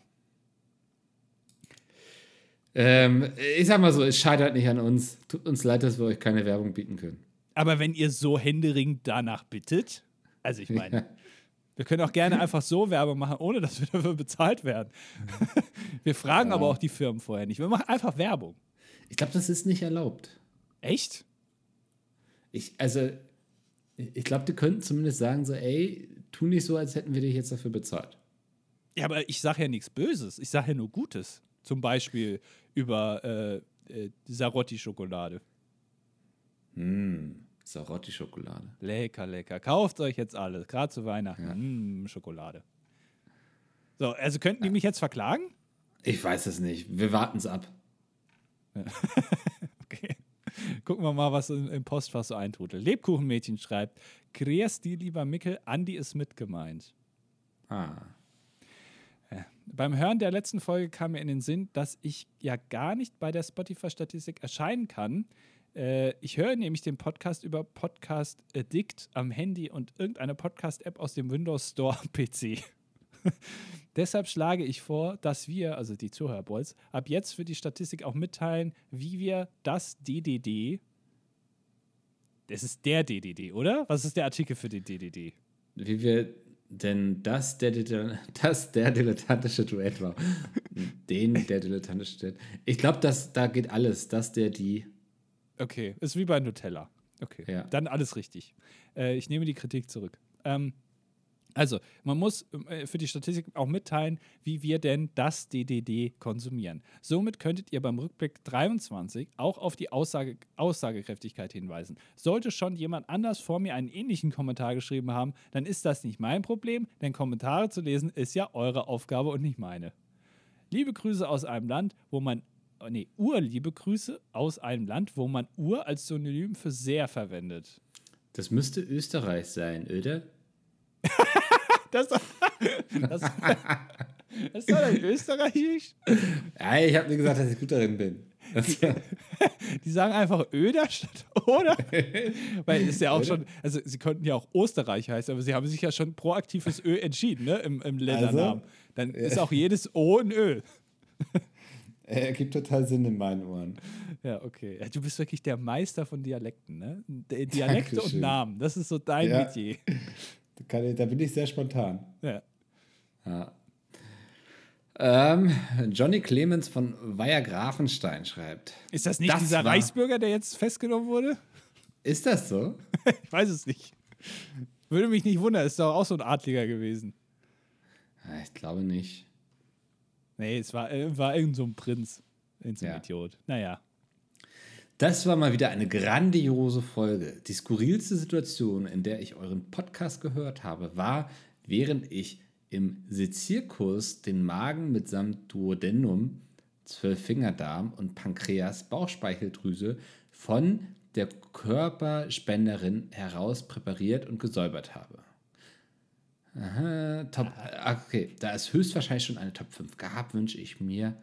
Ähm, ich sag mal so, es scheitert nicht an uns. Tut uns leid, dass wir euch keine Werbung bieten können. Aber wenn ihr so händeringend danach bittet, also ich meine, Wir können auch gerne einfach so Werbung machen, ohne dass wir dafür bezahlt werden. wir fragen ja. aber auch die Firmen vorher nicht. Wir machen einfach Werbung. Ich glaube, das ist nicht erlaubt. Echt? Ich, also, ich glaube, die könnten zumindest sagen so, ey, tu nicht so, als hätten wir dich jetzt dafür bezahlt. Ja, aber ich sage ja nichts Böses. Ich sage ja nur Gutes. Zum Beispiel über äh, äh, Sarotti-Schokolade. Hm. Sarotti-Schokolade. Lecker, lecker. Kauft euch jetzt alles, gerade zu Weihnachten. Ja. Mmh, Schokolade. So, also könnten die mich jetzt verklagen? Ich weiß es nicht. Wir warten es ab. okay. Gucken wir mal, was im Postfach so eintrudelt. Lebkuchenmädchen schreibt: Kreas die lieber Mickel, Andi ist mitgemeint. Ah. Ja, beim Hören der letzten Folge kam mir in den Sinn, dass ich ja gar nicht bei der Spotify-Statistik erscheinen kann. Äh, ich höre nämlich den Podcast über Podcast Addict am Handy und irgendeine Podcast-App aus dem Windows Store PC. Deshalb schlage ich vor, dass wir, also die Zuhörerboys, ab jetzt für die Statistik auch mitteilen, wie wir das DDD, das ist der DDD, oder? Was ist der Artikel für den DDD? Wie wir denn das der, das der dilettantische Duett war. Den der dilettantische Duett. Ich glaube, da geht alles. Das der die. Okay, ist wie bei Nutella. Okay, ja. dann alles richtig. Äh, ich nehme die Kritik zurück. Ähm, also, man muss äh, für die Statistik auch mitteilen, wie wir denn das DDD konsumieren. Somit könntet ihr beim Rückblick 23 auch auf die Aussage, Aussagekräftigkeit hinweisen. Sollte schon jemand anders vor mir einen ähnlichen Kommentar geschrieben haben, dann ist das nicht mein Problem, denn Kommentare zu lesen ist ja eure Aufgabe und nicht meine. Liebe Grüße aus einem Land, wo man nee, urliebe Grüße aus einem Land, wo man Ur als Synonym für sehr verwendet. Das müsste Österreich sein, oder? das, das, das ist doch nicht österreichisch. Ja, ich habe nicht gesagt, dass ich gut darin bin. Die, die, sagen einfach Öder statt oder? Weil ist ja auch schon, also sie könnten ja auch Österreich heißen, aber sie haben sich ja schon proaktiv fürs Ö entschieden, ne? Im, im Ländernamen. Also, Dann ist auch jedes O ein Ö. Er ergibt total Sinn in meinen Ohren. Ja, okay. Ja, du bist wirklich der Meister von Dialekten, ne? Dialekte Dankeschön. und Namen, das ist so dein ja. Metier. Da bin ich sehr spontan. Ja. ja. Ähm, Johnny Clemens von Weiher Grafenstein schreibt. Ist das nicht das dieser. Reichsbürger, der jetzt festgenommen wurde? Ist das so? ich weiß es nicht. Würde mich nicht wundern, ist doch auch so ein Adliger gewesen. Ich glaube nicht. Nee, es war, äh, war irgend so ein Prinz. Irgend so ein ja. Idiot. Naja. Das war mal wieder eine grandiose Folge. Die skurrilste Situation, in der ich euren Podcast gehört habe, war, während ich im Sezierkurs den Magen mitsamt Duodenum, Zwölffingerdarm und Pankreas, Bauchspeicheldrüse von der Körperspenderin heraus präpariert und gesäubert habe. Aha, top. Okay, da es höchstwahrscheinlich schon eine Top 5 gab, wünsche ich mir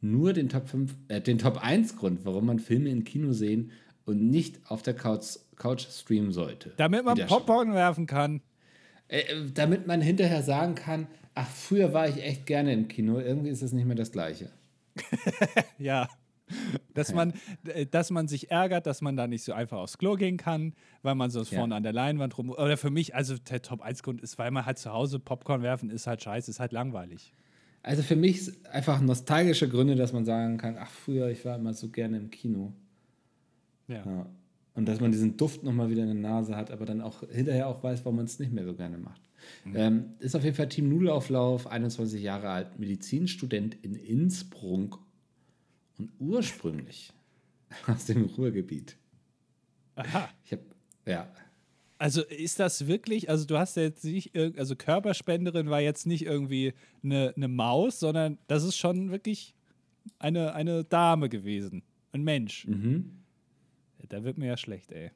nur den Top 5, äh, den Top 1 Grund, warum man Filme im Kino sehen und nicht auf der Couch, Couch streamen sollte. Damit man Popcorn werfen kann. Äh, äh, damit man hinterher sagen kann, ach, früher war ich echt gerne im Kino, irgendwie ist es nicht mehr das Gleiche. ja. Dass man, äh, dass man sich ärgert, dass man da nicht so einfach aufs Klo gehen kann, weil man so ja. vorne an der Leinwand rum. Oder für mich, also der Top 1 Grund ist, weil man halt zu Hause Popcorn werfen ist halt scheiße, ist halt langweilig. Also für mich einfach nostalgische Gründe, dass man sagen kann, ach früher, ich war immer so gerne im Kino. Ja. ja. Und dass man diesen Duft nochmal wieder in der Nase hat, aber dann auch hinterher auch weiß, warum man es nicht mehr so gerne macht. Mhm. Ähm, ist auf jeden Fall Team Nudelauflauf, 21 Jahre alt, Medizinstudent in Innsbruck und ursprünglich aus dem Ruhrgebiet. Aha. Ich habe, ja, also ist das wirklich, also du hast ja jetzt nicht, also Körperspenderin war jetzt nicht irgendwie eine, eine Maus, sondern das ist schon wirklich eine, eine Dame gewesen. Ein Mensch. Mhm. Da wird mir ja schlecht, ey.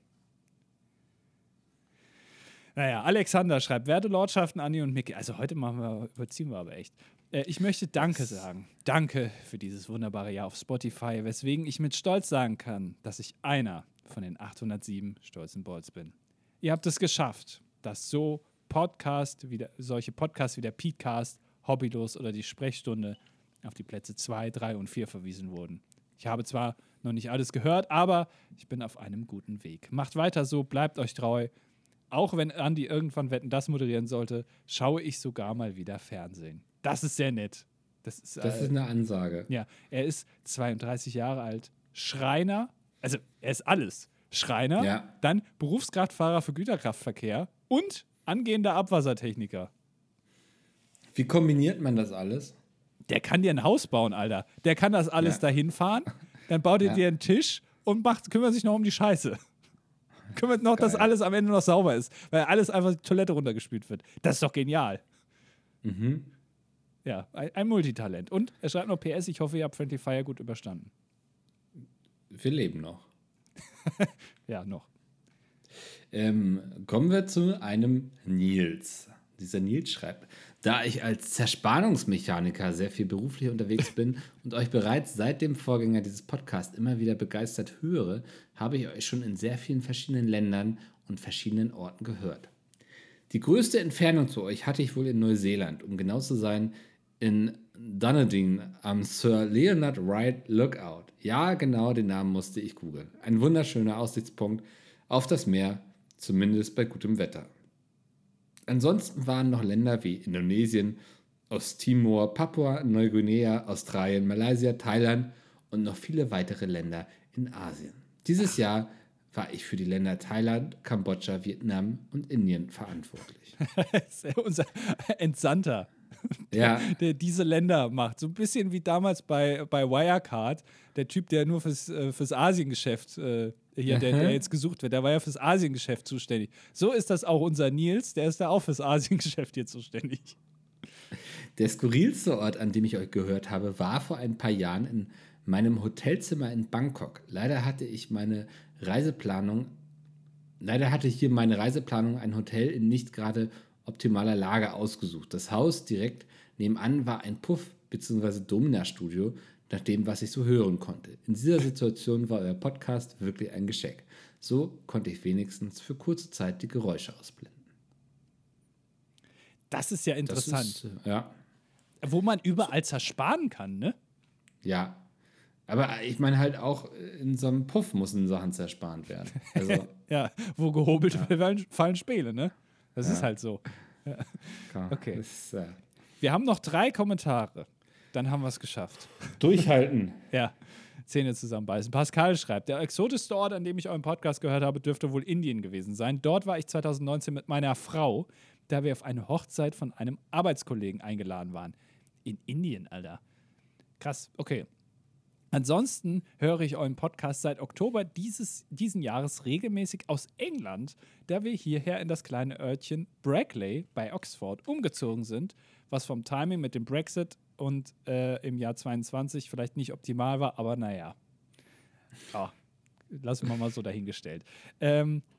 Naja, Alexander schreibt, werte Lordschaften, Anni und Mickey. Also heute machen wir, überziehen wir aber echt. Äh, ich möchte Danke sagen. Danke für dieses wunderbare Jahr auf Spotify, weswegen ich mit Stolz sagen kann, dass ich einer von den 807 stolzen Balls bin. Ihr habt es geschafft, dass so Podcast, wie der, solche Podcasts wie der Petecast, Hobbylos oder die Sprechstunde auf die Plätze 2, 3 und 4 verwiesen wurden. Ich habe zwar noch nicht alles gehört, aber ich bin auf einem guten Weg. Macht weiter so, bleibt euch treu. Auch wenn Andy irgendwann Wetten das moderieren sollte, schaue ich sogar mal wieder Fernsehen. Das ist sehr nett. Das ist, das äh, ist eine Ansage. Ja, er ist 32 Jahre alt, Schreiner, also er ist alles. Schreiner, ja. dann Berufskraftfahrer für Güterkraftverkehr und angehender Abwassertechniker. Wie kombiniert man das alles? Der kann dir ein Haus bauen, Alter. Der kann das alles ja. dahin fahren, dann baut er ja. dir einen Tisch und macht, kümmert sich noch um die Scheiße. kümmert noch, Geil. dass alles am Ende noch sauber ist, weil alles einfach die Toilette runtergespült wird. Das ist doch genial. Mhm. Ja, ein, ein Multitalent. Und er schreibt noch PS, ich hoffe, ihr habt Friendly Fire gut überstanden. Wir leben noch. ja, noch. Ähm, kommen wir zu einem Nils. Dieser Nils schreibt, da ich als Zerspannungsmechaniker sehr viel beruflich unterwegs bin und euch bereits seit dem Vorgänger dieses Podcasts immer wieder begeistert höre, habe ich euch schon in sehr vielen verschiedenen Ländern und verschiedenen Orten gehört. Die größte Entfernung zu euch hatte ich wohl in Neuseeland, um genau zu sein, in Dunedin am Sir Leonard Wright Lookout. Ja, genau, den Namen musste ich googeln. Ein wunderschöner Aussichtspunkt auf das Meer, zumindest bei gutem Wetter. Ansonsten waren noch Länder wie Indonesien, Osttimor, Papua-Neuguinea, Australien, Malaysia, Thailand und noch viele weitere Länder in Asien. Dieses Jahr war ich für die Länder Thailand, Kambodscha, Vietnam und Indien verantwortlich. Unser Entsandter ja. der diese Länder macht. So ein bisschen wie damals bei, bei Wirecard, der Typ, der nur fürs, äh, fürs Asiengeschäft äh, hier, der, der, jetzt gesucht wird, der war ja fürs Asiengeschäft zuständig. So ist das auch unser Nils, der ist da auch fürs Asiengeschäft hier zuständig. Der skurrilste Ort, an dem ich euch gehört habe, war vor ein paar Jahren in meinem Hotelzimmer in Bangkok. Leider hatte ich meine Reiseplanung, leider hatte ich hier meine Reiseplanung ein Hotel in nicht gerade optimaler Lage ausgesucht. Das Haus direkt nebenan war ein Puff- bzw. Domina-Studio, nach dem, was ich so hören konnte. In dieser Situation war euer Podcast wirklich ein Geschenk. So konnte ich wenigstens für kurze Zeit die Geräusche ausblenden. Das ist ja interessant. Ist, äh, ja. Wo man überall zersparen kann, ne? Ja. Aber ich meine halt auch in so einem Puff müssen Sachen zerspart werden. Also, ja, wo gehobelt ja. fallen Späle, ne? Das ja. ist halt so. Okay. Ist, äh wir haben noch drei Kommentare. Dann haben wir es geschafft. Durchhalten. ja. Zähne zusammenbeißen. Pascal schreibt, der exotischste Ort, an dem ich euren Podcast gehört habe, dürfte wohl Indien gewesen sein. Dort war ich 2019 mit meiner Frau, da wir auf eine Hochzeit von einem Arbeitskollegen eingeladen waren. In Indien, Alter. Krass, okay. Ansonsten höre ich euren Podcast seit Oktober dieses diesen Jahres regelmäßig aus England, da wir hierher in das kleine Örtchen Brackley bei Oxford umgezogen sind, was vom Timing mit dem Brexit und äh, im Jahr 22 vielleicht nicht optimal war, aber naja. Oh, lassen wir mal so dahingestellt. Ähm, äh,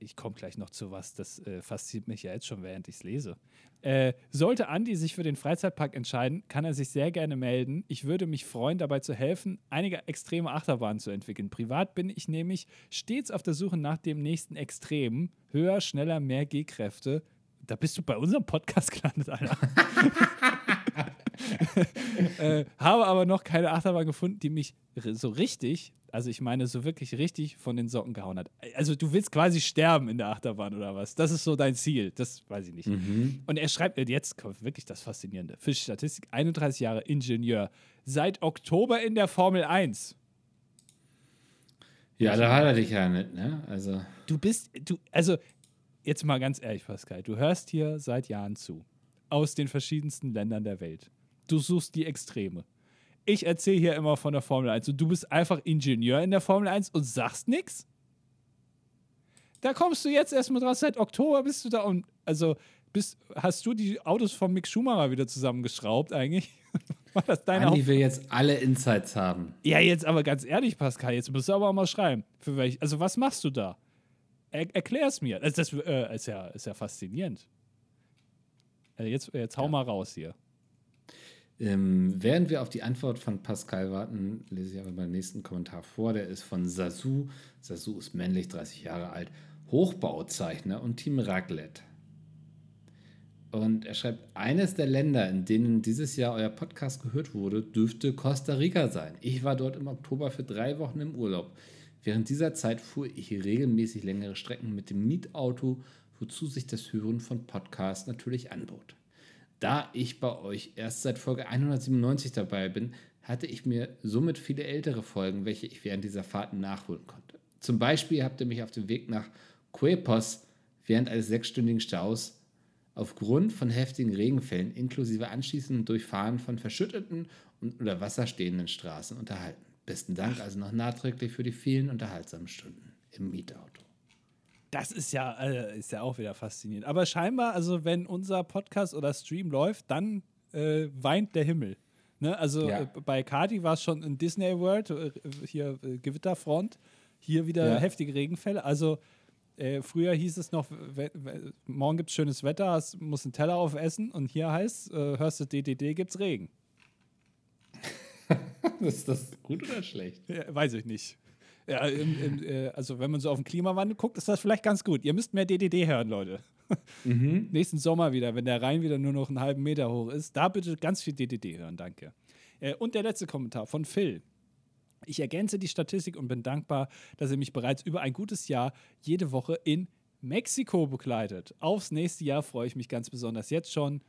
ich komme gleich noch zu was, das äh, fasziniert mich ja jetzt schon, während ich es lese. Äh, sollte Andi sich für den Freizeitpark entscheiden, kann er sich sehr gerne melden. Ich würde mich freuen, dabei zu helfen, einige extreme Achterbahnen zu entwickeln. Privat bin ich nämlich stets auf der Suche nach dem nächsten Extrem. Höher, schneller, mehr G-Kräfte. Da bist du bei unserem Podcast gelandet, Alter. äh, habe aber noch keine Achterbahn gefunden, die mich so richtig also ich meine, so wirklich richtig von den Socken gehauen hat. Also du willst quasi sterben in der Achterbahn oder was? Das ist so dein Ziel. Das weiß ich nicht. Mhm. Und er schreibt, jetzt kommt wirklich das Faszinierende. Für Statistik, 31 Jahre Ingenieur. Seit Oktober in der Formel 1. Ja, da hat er dich ja nicht, ne? Also. Du bist, du, also, jetzt mal ganz ehrlich, Pascal, du hörst hier seit Jahren zu. Aus den verschiedensten Ländern der Welt. Du suchst die Extreme ich erzähle hier immer von der Formel 1 und du bist einfach Ingenieur in der Formel 1 und sagst nichts? Da kommst du jetzt erstmal draus, seit Oktober bist du da und also bist, hast du die Autos von Mick Schumacher wieder zusammengeschraubt eigentlich? War das deine Andi will jetzt alle Insights haben. Ja, jetzt aber ganz ehrlich, Pascal, jetzt musst du aber auch mal schreiben. Für welch, also was machst du da? Er, erklär es mir. Also das äh, ist, ja, ist ja faszinierend. Also jetzt, jetzt hau ja. mal raus hier. Ähm, während wir auf die Antwort von Pascal warten, lese ich aber meinen nächsten Kommentar vor. Der ist von Sasu. Sasu ist männlich, 30 Jahre alt, Hochbauzeichner und Team Raclette. Und er schreibt, eines der Länder, in denen dieses Jahr euer Podcast gehört wurde, dürfte Costa Rica sein. Ich war dort im Oktober für drei Wochen im Urlaub. Während dieser Zeit fuhr ich regelmäßig längere Strecken mit dem Mietauto, wozu sich das Hören von Podcasts natürlich anbot. Da ich bei euch erst seit Folge 197 dabei bin, hatte ich mir somit viele ältere Folgen, welche ich während dieser Fahrten nachholen konnte. Zum Beispiel habt ihr mich auf dem Weg nach Quepos während eines sechsstündigen Staus aufgrund von heftigen Regenfällen inklusive anschließendem Durchfahren von verschütteten und unter Wasser stehenden Straßen unterhalten. Besten Dank also noch nachträglich für die vielen unterhaltsamen Stunden im Mietauto. Das ist ja, äh, ist ja auch wieder faszinierend. Aber scheinbar, also wenn unser Podcast oder Stream läuft, dann äh, weint der Himmel. Ne? Also ja. äh, bei Kati war es schon in Disney World, äh, hier äh, Gewitterfront, hier wieder ja. heftige Regenfälle. Also Äh, früher hieß es noch, morgen gibt es schönes Wetter, hast, musst einen Teller aufessen und hier heißt, hörst du DDD, gibt's Regen. ist das gut oder schlecht? Ja, weiß ich nicht. Ja, im, im, äh, also wenn man so auf den Klimawandel guckt, ist das vielleicht ganz gut. Ihr müsst mehr DDD hören, Leute. Mhm. Nächsten Sommer wieder, wenn der Rhein wieder nur noch einen halben Meter hoch ist, da bitte ganz viel DDD hören, danke. Äh, und der letzte Kommentar von Phil. Ich ergänze die Statistik und bin dankbar, dass ihr mich bereits über ein gutes Jahr jede Woche in Mexiko begleitet. Aufs nächste Jahr freue ich mich ganz besonders jetzt schon.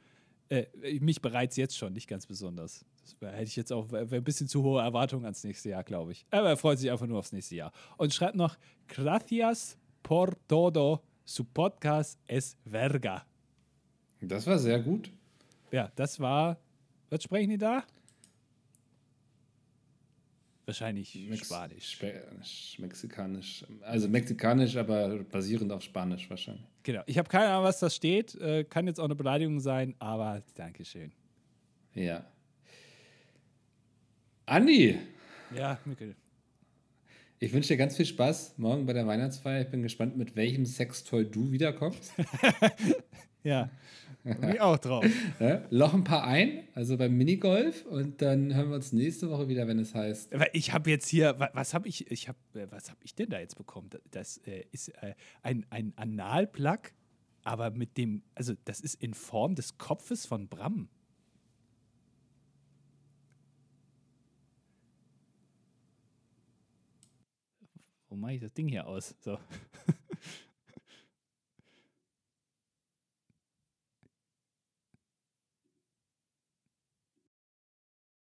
Äh, mich bereits jetzt schon, nicht ganz besonders. Das hätte ich jetzt auch ein bisschen zu hohe Erwartungen ans nächste Jahr, glaube ich. Aber er freut sich einfach nur aufs nächste Jahr. Und schreibt noch: Gracias por todo su podcast es verga. Das war sehr gut. Ja, das war. Was sprechen die da? Wahrscheinlich Mex Spanisch. Spanisch. Mexikanisch. Also mexikanisch, aber basierend auf Spanisch wahrscheinlich. Genau. Ich habe keine Ahnung, was das steht. Äh, kann jetzt auch eine Beleidigung sein, aber Dankeschön. Ja. Andi. Ja, Mikkel. Ich wünsche dir ganz viel Spaß morgen bei der Weihnachtsfeier. Ich bin gespannt, mit welchem Sextoy du wiederkommst. ja. Bin ich auch drauf. Ja, loch ein paar ein, also beim Minigolf und dann hören wir uns nächste Woche wieder, wenn es heißt. Ich habe jetzt hier, was habe ich, ich habe, äh, was habe ich denn da jetzt bekommen? Das äh, ist äh, ein, ein Analplug, aber mit dem, also das ist in Form des Kopfes von Bram. warum mache ich das Ding hier aus? So.